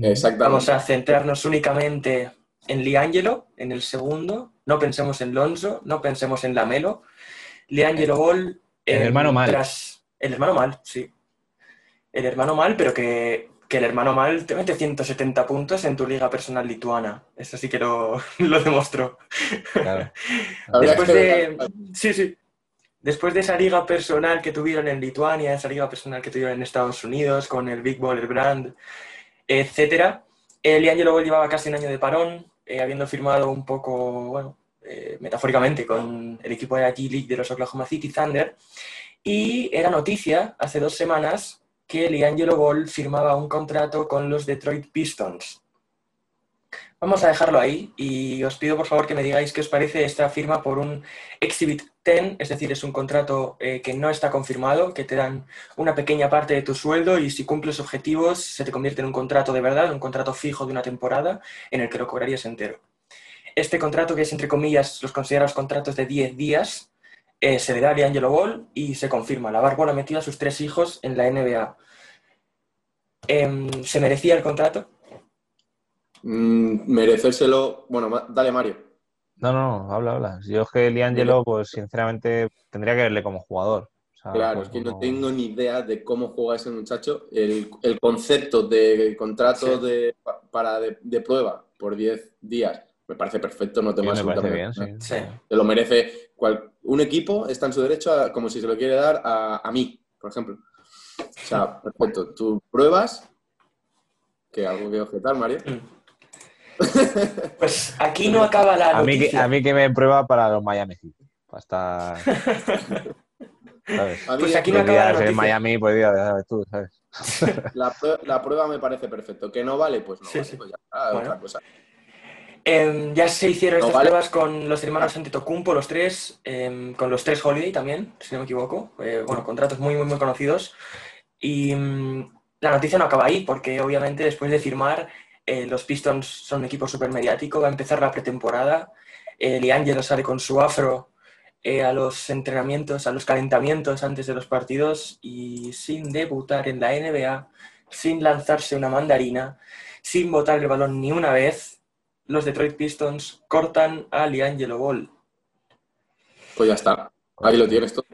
Exactamente. Vamos a centrarnos únicamente en Liangelo, en el segundo. No pensemos en Lonzo, no pensemos en Lamelo. Liangelo Ball. El eh, hermano mal. tras- El hermano mal, sí. El hermano mal, pero que, que el hermano mal te mete 170 puntos en tu liga personal lituana. Eso sí que lo, [laughs] lo demostró. Claro. [laughs] Después de. Sí, sí. Después de esa liga personal que tuvieron en Lituania, esa liga personal que tuvieron en Estados Unidos, con el Big Baller Brand, etcétera, el Liangelo Ball llevaba casi un año de parón, eh, habiendo firmado un poco, bueno, eh, metafóricamente, con el equipo de la G-League de los Oklahoma City Thunder. Y era noticia hace dos semanas que Liangelo Ball firmaba un contrato con los Detroit Pistons. Vamos a dejarlo ahí y os pido por favor que me digáis qué os parece esta firma por un Exhibit 10, es decir, es un contrato eh, que no está confirmado, que te dan una pequeña parte de tu sueldo y si cumples objetivos se te convierte en un contrato de verdad, un contrato fijo de una temporada en el que lo cobrarías entero. Este contrato, que es entre comillas los considerados contratos de 10 días, eh, se le da a Liangelo Ball y se confirma. La Barbol ha metido a sus tres hijos en la NBA. Em, ¿Se merecía el contrato? Mm, merecérselo. Bueno, dale, Mario. No, no, habla, habla. Yo es que Liangelo, pues sinceramente, tendría que verle como jugador. O sea, Claro, pues, es que no tengo ni idea de cómo juega ese muchacho. El, el concepto de contrato Sí. de, pa- para de, de prueba por 10 días me parece perfecto, no sí, tengo me parece bien, sí. nada. Sí. Se lo merece. cual- un equipo está en su derecho a- como si se lo quiere dar a, a mí, por ejemplo. O sea, perfecto. Tú pruebas. ¿Qué algo que objetar, Mario? Pues aquí no acaba la A mí, que, noticia. a mí que me prueba para los Miami Heat. Para estar. ¿Sabes? [laughs] A mí Pues aquí no acaba la en noticia. Miami, pues ya sabes tú, ¿sabes? la, prue- la prueba me parece perfecto. ¿Que no vale? Pues no Sí, vale. sí. Pues ya está, Bueno. otra cosa. Ya se hicieron No estas vale. pruebas con los hermanos Antetokounmpo, los tres, em, con los tres Holiday también, si no me equivoco. Eh, bueno, contratos muy, muy, muy conocidos. Y mm, la noticia no acaba ahí, porque obviamente después de firmar, eh, los Pistons son un equipo súper mediático, va a empezar la pretemporada. Eh, Liangelo sale con su afro eh, a los entrenamientos, a los calentamientos antes de los partidos y sin debutar en la NBA, sin lanzarse una mandarina, sin botar el balón ni una vez, los Detroit Pistons cortan a Liangelo Ball. Pues ya está. Ahí lo tienes todo.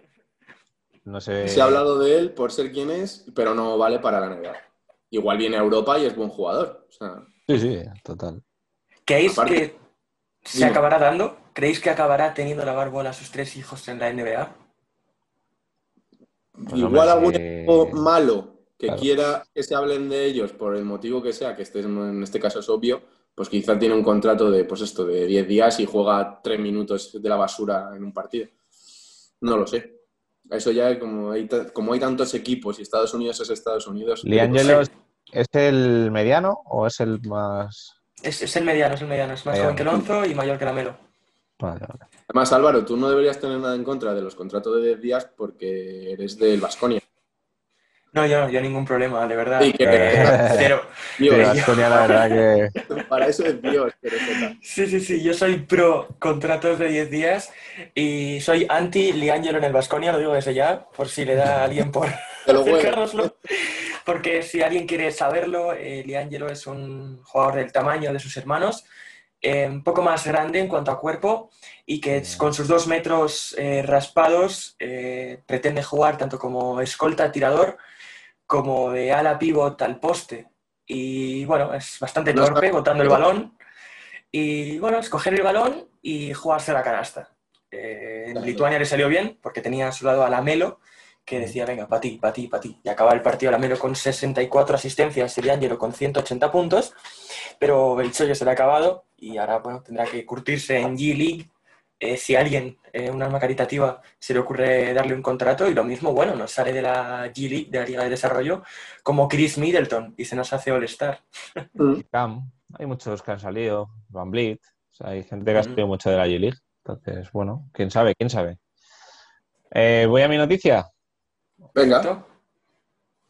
No sé. Se ha hablado de él por ser quien es, pero no vale para la NBA. Igual viene a Europa y es buen jugador. O sea, Sí, sí, total. ¿Creéis Aparte- que se Dime. acabará dando? ¿Creéis que acabará teniendo la bárbara a sus tres hijos en la NBA? Pues, igual algún sí. equipo malo que Claro. quiera que se hablen de ellos por el motivo que sea, que este, en este caso es obvio, pues quizá tiene un contrato de, pues esto, de 10 días y juega 3 minutos de la basura en un partido. No lo sé. Eso ya como hay, como hay tantos equipos y Estados Unidos es Estados Unidos. ¿Liangelo pues, es, el mediano o es el más.? Es, es el mediano, es el mediano. Es más Mediano. joven que Lonzo y mayor que Lamelo. Vale, vale. Además, Álvaro, tú no deberías tener nada en contra de los contratos de 10 días porque eres del Vasconia. No, yo, yo ningún problema, de verdad. Sí, que- Eh, [laughs] cero. Sí, Dios, Baskonia, la verdad que. [laughs] para eso es Dios, pero. Sí, sí, sí, yo soy pro contratos de 10 días y soy anti Liangelo en el Vasconia, lo digo desde ya, por si le da a alguien por Te lo. Porque si alguien quiere saberlo, eh, Liangelo es un jugador del tamaño de sus hermanos, eh, un poco más grande en cuanto a cuerpo y que con sus dos metros eh, raspados eh, pretende jugar tanto como escolta tirador como de ala pivot al poste. Y bueno, es bastante torpe botando el balón. Y bueno, es coger el balón y jugarse la canasta. En. Lituania le salió bien porque tenía a su lado a Lamelo, que decía, venga, para ti, para ti, para ti. Y acaba el partido Lamelo con 64 asistencias y Liangelo con 180 puntos. Pero el chollo se le ha acabado y ahora bueno, tendrá que curtirse en G-League. eh, si a alguien, eh, un alma caritativa, se le ocurre darle un contrato, y lo mismo, bueno, nos sale de la G-League, de la Liga de Desarrollo, como Chris Middleton, y se nos hace All-Star. [laughs] Cam, hay muchos que han salido, Van Vliet, o sea, hay gente que ha Ujú. salido mucho de la G-League. Entonces, bueno, quién sabe, quién sabe. Eh, voy a mi noticia. Venga, ¿No?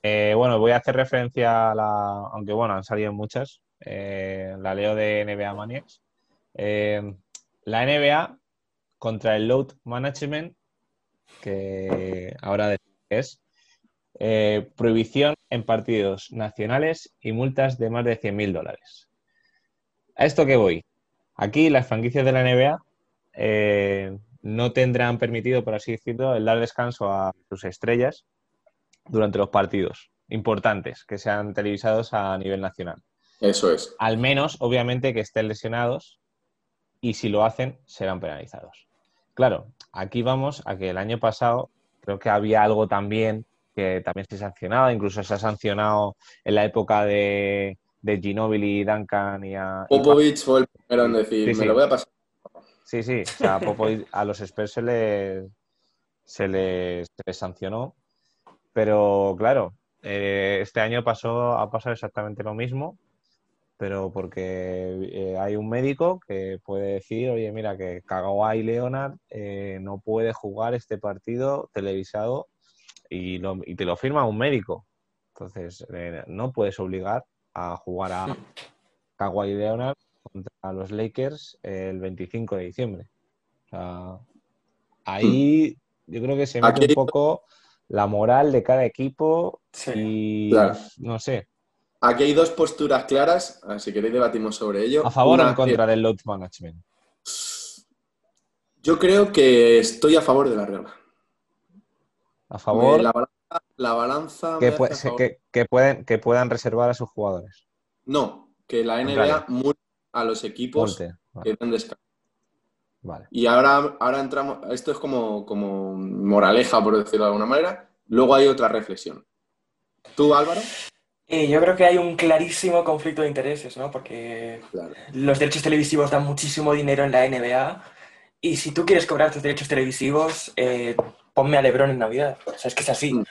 Eh, bueno, voy a hacer referencia a la. Aunque bueno, han salido muchas. Eh, la leo de NBA Maniacs. Eh, la NBA contra el Load Management, que ahora es eh, prohibición en partidos nacionales y multas de más de 100.000 dólares. ¿A esto qué voy? Aquí las franquicias de la NBA eh, no tendrán permitido, por así decirlo, el dar descanso a sus estrellas durante los partidos importantes que sean televisados a nivel nacional. eso es. Al menos, obviamente, que estén lesionados y si lo hacen, serán penalizados. Claro, aquí vamos a que el año pasado creo que había algo también que también se sancionaba, incluso se ha sancionado en la época de, de Ginobili, Duncan y a... Popovich fue el primero en decir, Sí, sí. me lo voy a pasar. Sí, sí, o sea, a, Popovich- a los Spurs se les, se les, se les sancionó, pero claro, eh, este año pasó, ha pasado exactamente lo mismo, pero porque eh, hay un médico que puede decir, oye, mira, que Kawhi Leonard eh, no puede jugar este partido televisado y, lo- y te lo firma un médico. Entonces, eh, no puedes obligar a jugar a Kawhi Leonard contra los Lakers el 25 de diciembre. O sea, ahí yo creo que se mete Aquí- un poco la moral de cada equipo Sí. y Claro. no sé, Aquí hay dos posturas claras, ah, si queréis debatimos sobre ello. a favor o en contra del load management. Yo creo que estoy a favor de la regla. A favor La balanza, la balanza que, me pu- hace a se- favor. que, que pueden, que puedan reservar a sus jugadores. No, que la NBA Contrario. A los equipos. Vale, que den descanso. vale. Y ahora, ahora entramos, esto es como, como moraleja, por decirlo de alguna manera. Luego hay otra reflexión. ¿Tú, Álvaro? Eh, yo creo que hay un clarísimo conflicto de intereses, ¿no? Porque Claro. los derechos televisivos dan muchísimo dinero en la NBA y si tú quieres cobrar tus derechos televisivos, eh, ponme a LeBron en Navidad. O sea, es que es así. Mm.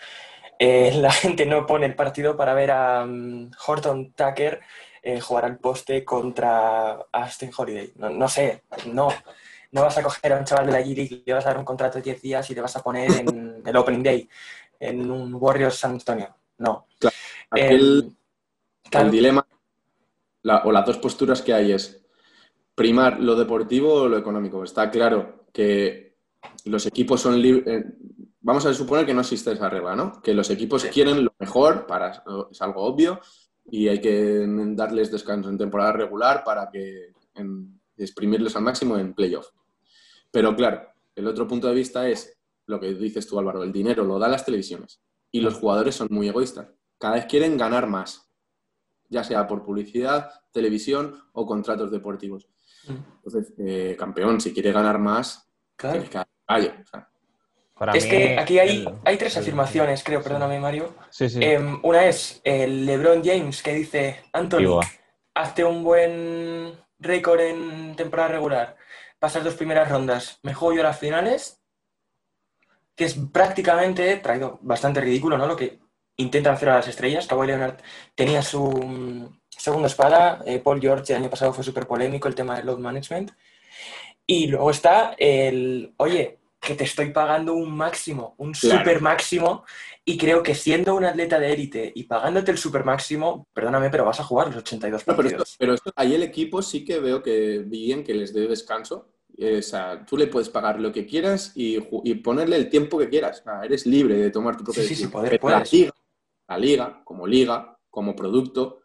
Eh, [laughs] la gente no pone el partido para ver a mm, Horton Tucker eh, jugar al poste contra Austin Holiday. No, no sé, no. No vas a coger a un chaval de la G-League y le vas a dar un contrato de 10 días y le vas a poner en [laughs] el Opening Day en un Warriors San Antonio. No. Aquel, Em, claro. el dilema, la- o las dos posturas que hay es primar lo deportivo o lo económico. Está claro que los equipos son libres. vamos a suponer que no existe esa regla, ¿no? Que los equipos Sí. quieren lo mejor, para, es algo obvio, y hay que darles descanso en temporada regular para que en- exprimirles al máximo en playoff. Pero claro, el otro punto de vista es lo que dices tú, Álvaro, el dinero lo dan las televisiones y los jugadores son muy egoístas. Cada vez quieren ganar más, ya sea por publicidad, televisión o contratos deportivos. Entonces, eh, campeón, si quiere ganar más, Claro. que. O sea, Para Es mí, que aquí hay, el- hay tres el- afirmaciones, creo, perdóname Mario. Sí, sí. Em, una es el LeBron James que dice, Anthony, hazte un buen récord en temporada regular, pasas dos primeras rondas, me juego yo a las finales, que es prácticamente, traído bastante ridículo, ¿no? Lo que intentan hacer a las estrellas. Kawhi Leonard tenía su mm, segunda espada, eh, Paul George el año pasado fue súper polémico el tema del load management. Y luego está el, oye, que te estoy pagando un máximo, un Claro. super máximo, Y creo que siendo un atleta de élite y pagándote el super máximo, perdóname, pero vas a jugar los 82 No, pero, partidos. esto- pero esto- ahí el equipo sí que veo que bien que les dé descanso. Eh, o sea, tú le puedes pagar lo que quieras y, ponerle el tiempo que quieras. Eres libre de tomar tu propia Sí, sí, sí, poder Pero la liga, la liga, como liga, como producto,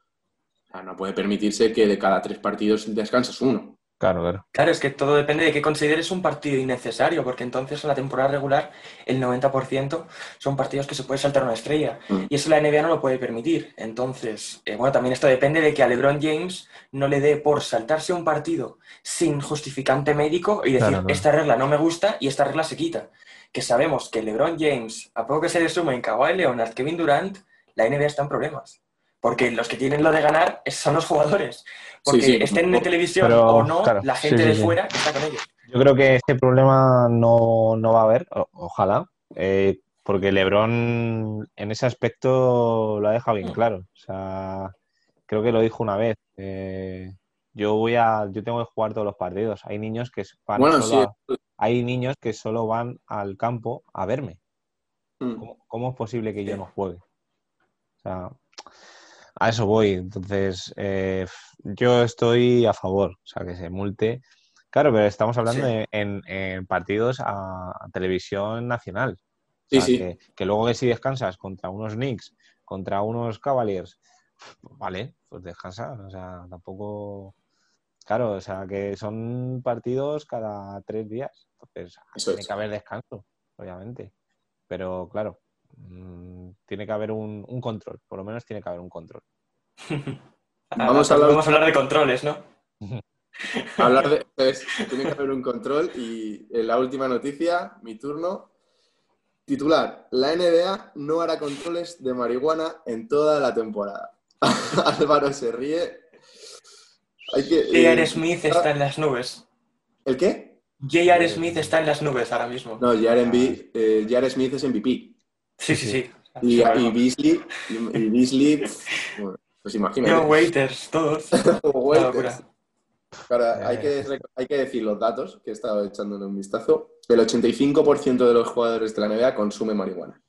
o sea, no puede permitirse que de cada tres partidos descanses uno. Claro, claro. Claro, es que todo depende de que consideres un partido innecesario, porque entonces en la temporada regular el 90% son partidos que se puede saltar una estrella. Mm. Y eso la NBA no lo puede permitir. Entonces, eh, bueno, también esto depende de que a LeBron James no le dé por saltarse un partido sin justificante médico y decir, Claro, claro. esta regla no me gusta y esta regla se quita. Que sabemos que LeBron James, a poco que se le sumen Kawhi Leonard, Kevin Durant, la NBA está en problemas. Porque los que tienen lo de ganar son los jugadores. Porque Sí, sí. estén en televisión Pero, o no, claro, la gente sí, de sí. fuera está con ellos. Yo creo que este problema no, no va a haber, o- ojalá, eh, porque LeBron en ese aspecto lo ha dejado bien claro. O sea, creo que lo dijo una vez. eh, yo voy a, yo tengo que jugar todos los partidos. Hay niños que van Bueno, solo sí. a- hay niños que solo van al campo a verme. Mm. ¿Cómo, cómo es posible que yo no juegue? O sea, a eso voy. Entonces, eh, yo estoy a favor, o sea, que se multe. Claro, pero estamos hablando Sí. de- en, en partidos a, a televisión nacional. O Sí, sea, sí. Que, que luego que si descansas contra unos Knicks, contra unos Cavaliers, vale, pues descansa. O sea, tampoco... Claro, o sea, que son partidos cada tres días. Entonces, Eso tiene es. que haber descanso, obviamente. Pero claro, mm, tiene que haber un, un control. Por lo menos tiene que haber un control. [laughs] Vamos a hablar- Vamos a hablar de controles, ¿no? [laughs] Hablar de. es, tiene que haber un control y en la última noticia, mi turno. Titular: La NBA no hará controles de marihuana en toda la temporada. [laughs] Álvaro se ríe. Hay que. J.R. eh, Smith está en las nubes. ¿El qué? J.R. Smith está en las nubes ahora mismo. No, J.R. Embi- eh, J.R. Smith es MVP. Sí, sí, sí. Y, y Beasley. Y, Beasley. pff, bueno, pues imagínate. John Waiters, todos. [laughs] Waiters. Ahora, hay, que, rec- hay que decir los datos que he estado echándole un vistazo. El 85% de los jugadores de la NBA consume marihuana.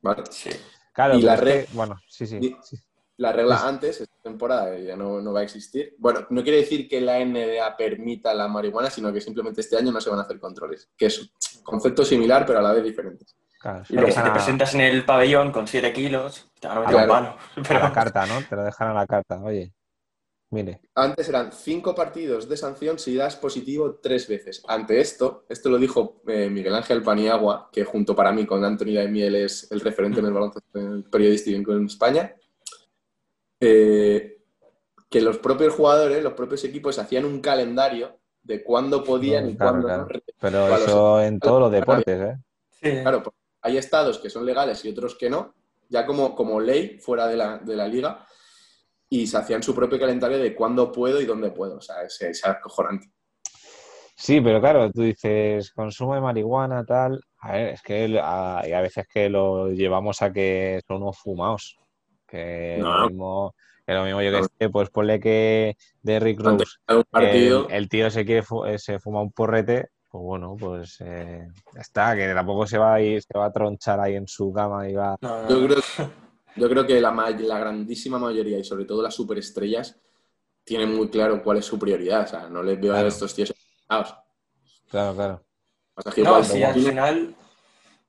¿Vale? Sí. Claro, Y la que- bueno, sí, sí. La regla antes, esta temporada, ya no, no va a existir. Bueno, no quiere decir que la NBA permita la marihuana, sino que simplemente este año no se van a hacer controles. Que es un concepto similar, pero a la vez diferente. Claro, Y luego- si te a- presentas en el pabellón con 7 kilos, te van [laughs] a meter un Claro. palo. a Pero la carta, ¿no? Te lo dejan a la carta. Oye, mire. Antes eran cinco partidos de sanción si das positivo tres veces. Ante esto, esto lo dijo eh, Miguel Ángel Paniagua, que junto para mí con Anthony Daimiel es el referente en el baloncesto en el periodístico en España, eh, que los propios jugadores, los propios equipos hacían un calendario de cuándo podían No, y claro, cuándo claro. no. Pero eso en todos los deportes, ¿eh? sí. Claro, pues, hay estados que son legales y otros que no, ya como, como ley fuera de la, de la liga, y se hacían su propio calendario de cuándo puedo y dónde puedo. O sea, es, es acojonante. Sí, pero claro, tú dices consumo de marihuana, tal. A ver, es que a, y a veces que lo llevamos a que son unos fumados. Que No. lo mismo, que lo mismo yo que sé, pues ponle que Derrick Rose, el, el tío se quiere fu- eh, se fuma un porrete, pues bueno, pues eh, ya está, que tampoco se va a ir, se va a tronchar ahí en su cama y va. Yo creo, [laughs] yo creo que la, la grandísima mayoría y sobre todo las superestrellas tienen muy claro cuál es su prioridad. O sea, no les veo Claro. a estos tíos. Claro, claro. Pasa que No, igual, como al vienen, final,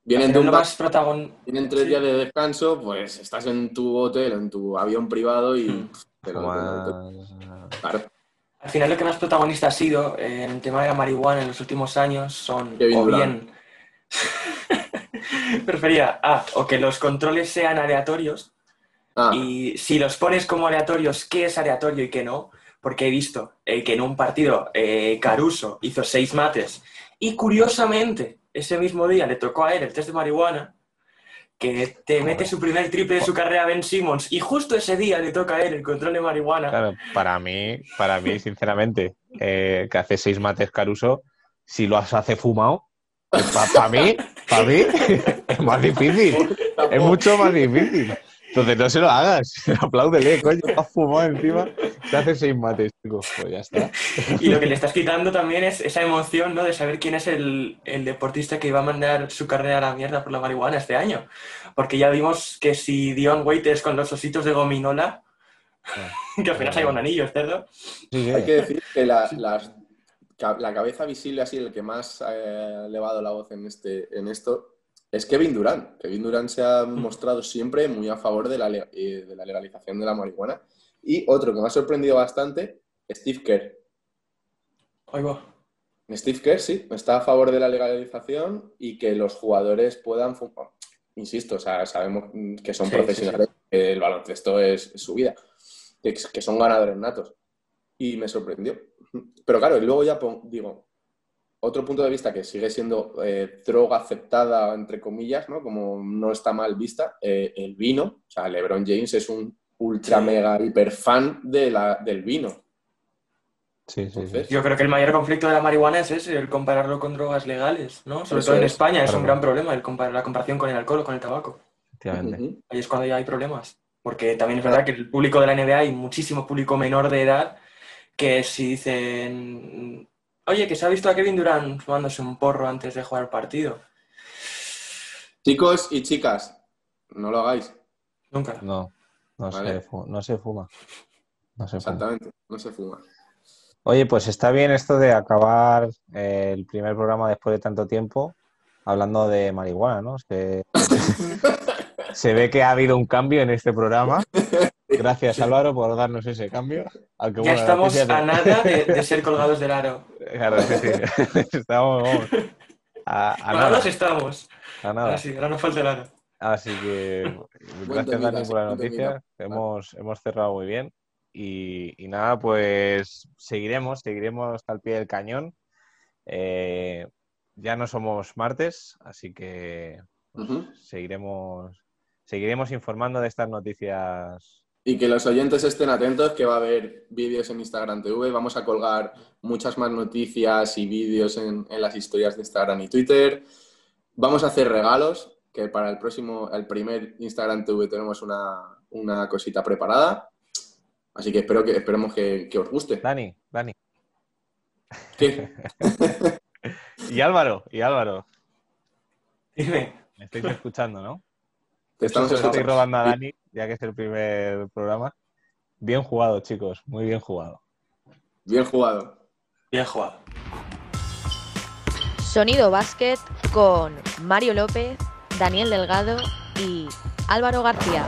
vienen de un más protagon... tienen tres sí. días de descanso, pues estás en tu hotel, en tu avión privado y Hmm. pff, te lo- Fumas, te lo- claro. Al final lo que más protagonista ha sido eh, en el tema de la marihuana en los últimos años son Kevin o bien [laughs] prefería ah, o que los controles sean aleatorios Ah, y si los pones como aleatorios, ¿qué es aleatorio y qué no? Porque he visto eh, que en un partido eh, Caruso hizo seis mates y curiosamente ese mismo día le tocó a él el test de marihuana que te mete su primer triple de su carrera Ben Simmons y justo ese día le toca a él el control de marihuana. Claro, para mí, para mí, sinceramente, eh, que hace seis mates Caruso, si lo hace fumado, para mí, para mí, [laughs] es más difícil. Es mucho más difícil. Entonces no se lo hagas, [laughs] apláudele, coño, ha fumado encima, te hace seis mates. Pues ya está. [laughs] Y lo que le estás quitando también es esa emoción, ¿no? De saber quién es el, el deportista que iba a mandar su carrera a la mierda por la marihuana este año. Porque ya vimos que si Dion Waiters con los ositos de gominola, [laughs] que al final se lleva un anillo, cerdo. Sí, sí. Hay que decir que la, las- la cabeza visible, así, el que más ha elevado la voz en, este, en esto, es Kevin Durant. Kevin Durant se ha mostrado siempre muy a favor de la, le- eh, de la legalización de la marihuana. Y otro que me ha sorprendido bastante, Steve Kerr. Ahí va. Steve Kerr, sí, está a favor de la legalización y que los jugadores puedan fumar. Insisto, o sea, sabemos que son Sí, profesionales, que el baloncesto es, es su vida, que, que son ganadores natos. Y me sorprendió. Pero claro, y luego ya digo, otro punto de vista que sigue siendo eh, droga aceptada, entre comillas, ¿no? Como no está mal vista, eh, el vino. O sea, LeBron James es un ultra Sí. mega hiper fan de la, del vino. Sí, sí, sí. Yo creo que el mayor conflicto de la marihuana es ese, el compararlo con drogas legales, ¿no? Sobre Eso todo en es. España es un gran problema el comparar, la comparación con el alcohol o con el tabaco. Efectivamente. Ahí es cuando ya hay problemas. Porque también es verdad que el público de la NBA hay muchísimo público menor de edad que si dicen, oye, que se ha visto a Kevin Durant fumándose un porro antes de jugar el partido. Chicos y chicas, no lo hagáis. Nunca. No, no, Vale. se, no se fuma. No se fuma. Exactamente, no se fuma. Oye, pues está bien esto de acabar eh, el primer programa después de tanto tiempo hablando de marihuana, ¿no? Se, [laughs] se ve que ha habido un cambio en este programa. [laughs] Gracias, Álvaro, por darnos ese cambio. Aunque, Ya bueno, estamos a nada de, de ser colgados del aro. Claro, sí, sí. [laughs] Estamos, vamos, a, a nada, Colgados estamos. a nada. Ahora sí, ahora nos falta el aro. Así que gracias, Dani, por la noticia. Hemos, hemos cerrado muy bien. Y, y nada, pues seguiremos, seguiremos al pie del cañón. Eh, ya no somos martes, así que pues, seguiremos, seguiremos informando de estas noticias. Y que los oyentes estén atentos, que va a haber vídeos en Instagram TV. Vamos a colgar muchas más noticias y vídeos en, en las historias de Instagram y Twitter. Vamos a hacer regalos, que para el próximo, el primer Instagram TV tenemos una, una cosita preparada. Así que espero que esperemos que, que os guste. Dani, Dani. ¿Qué? [laughs] Y Álvaro, y Álvaro. Dime. Me estáis escuchando, ¿no? Te estamos Eso se lo estoy robando a Dani, ya que es el primer programa. Bien jugado, chicos, muy bien jugado. Bien jugado. Bien jugado. Sonido Básquet con Mario López, Daniel Delgado y Álvaro García.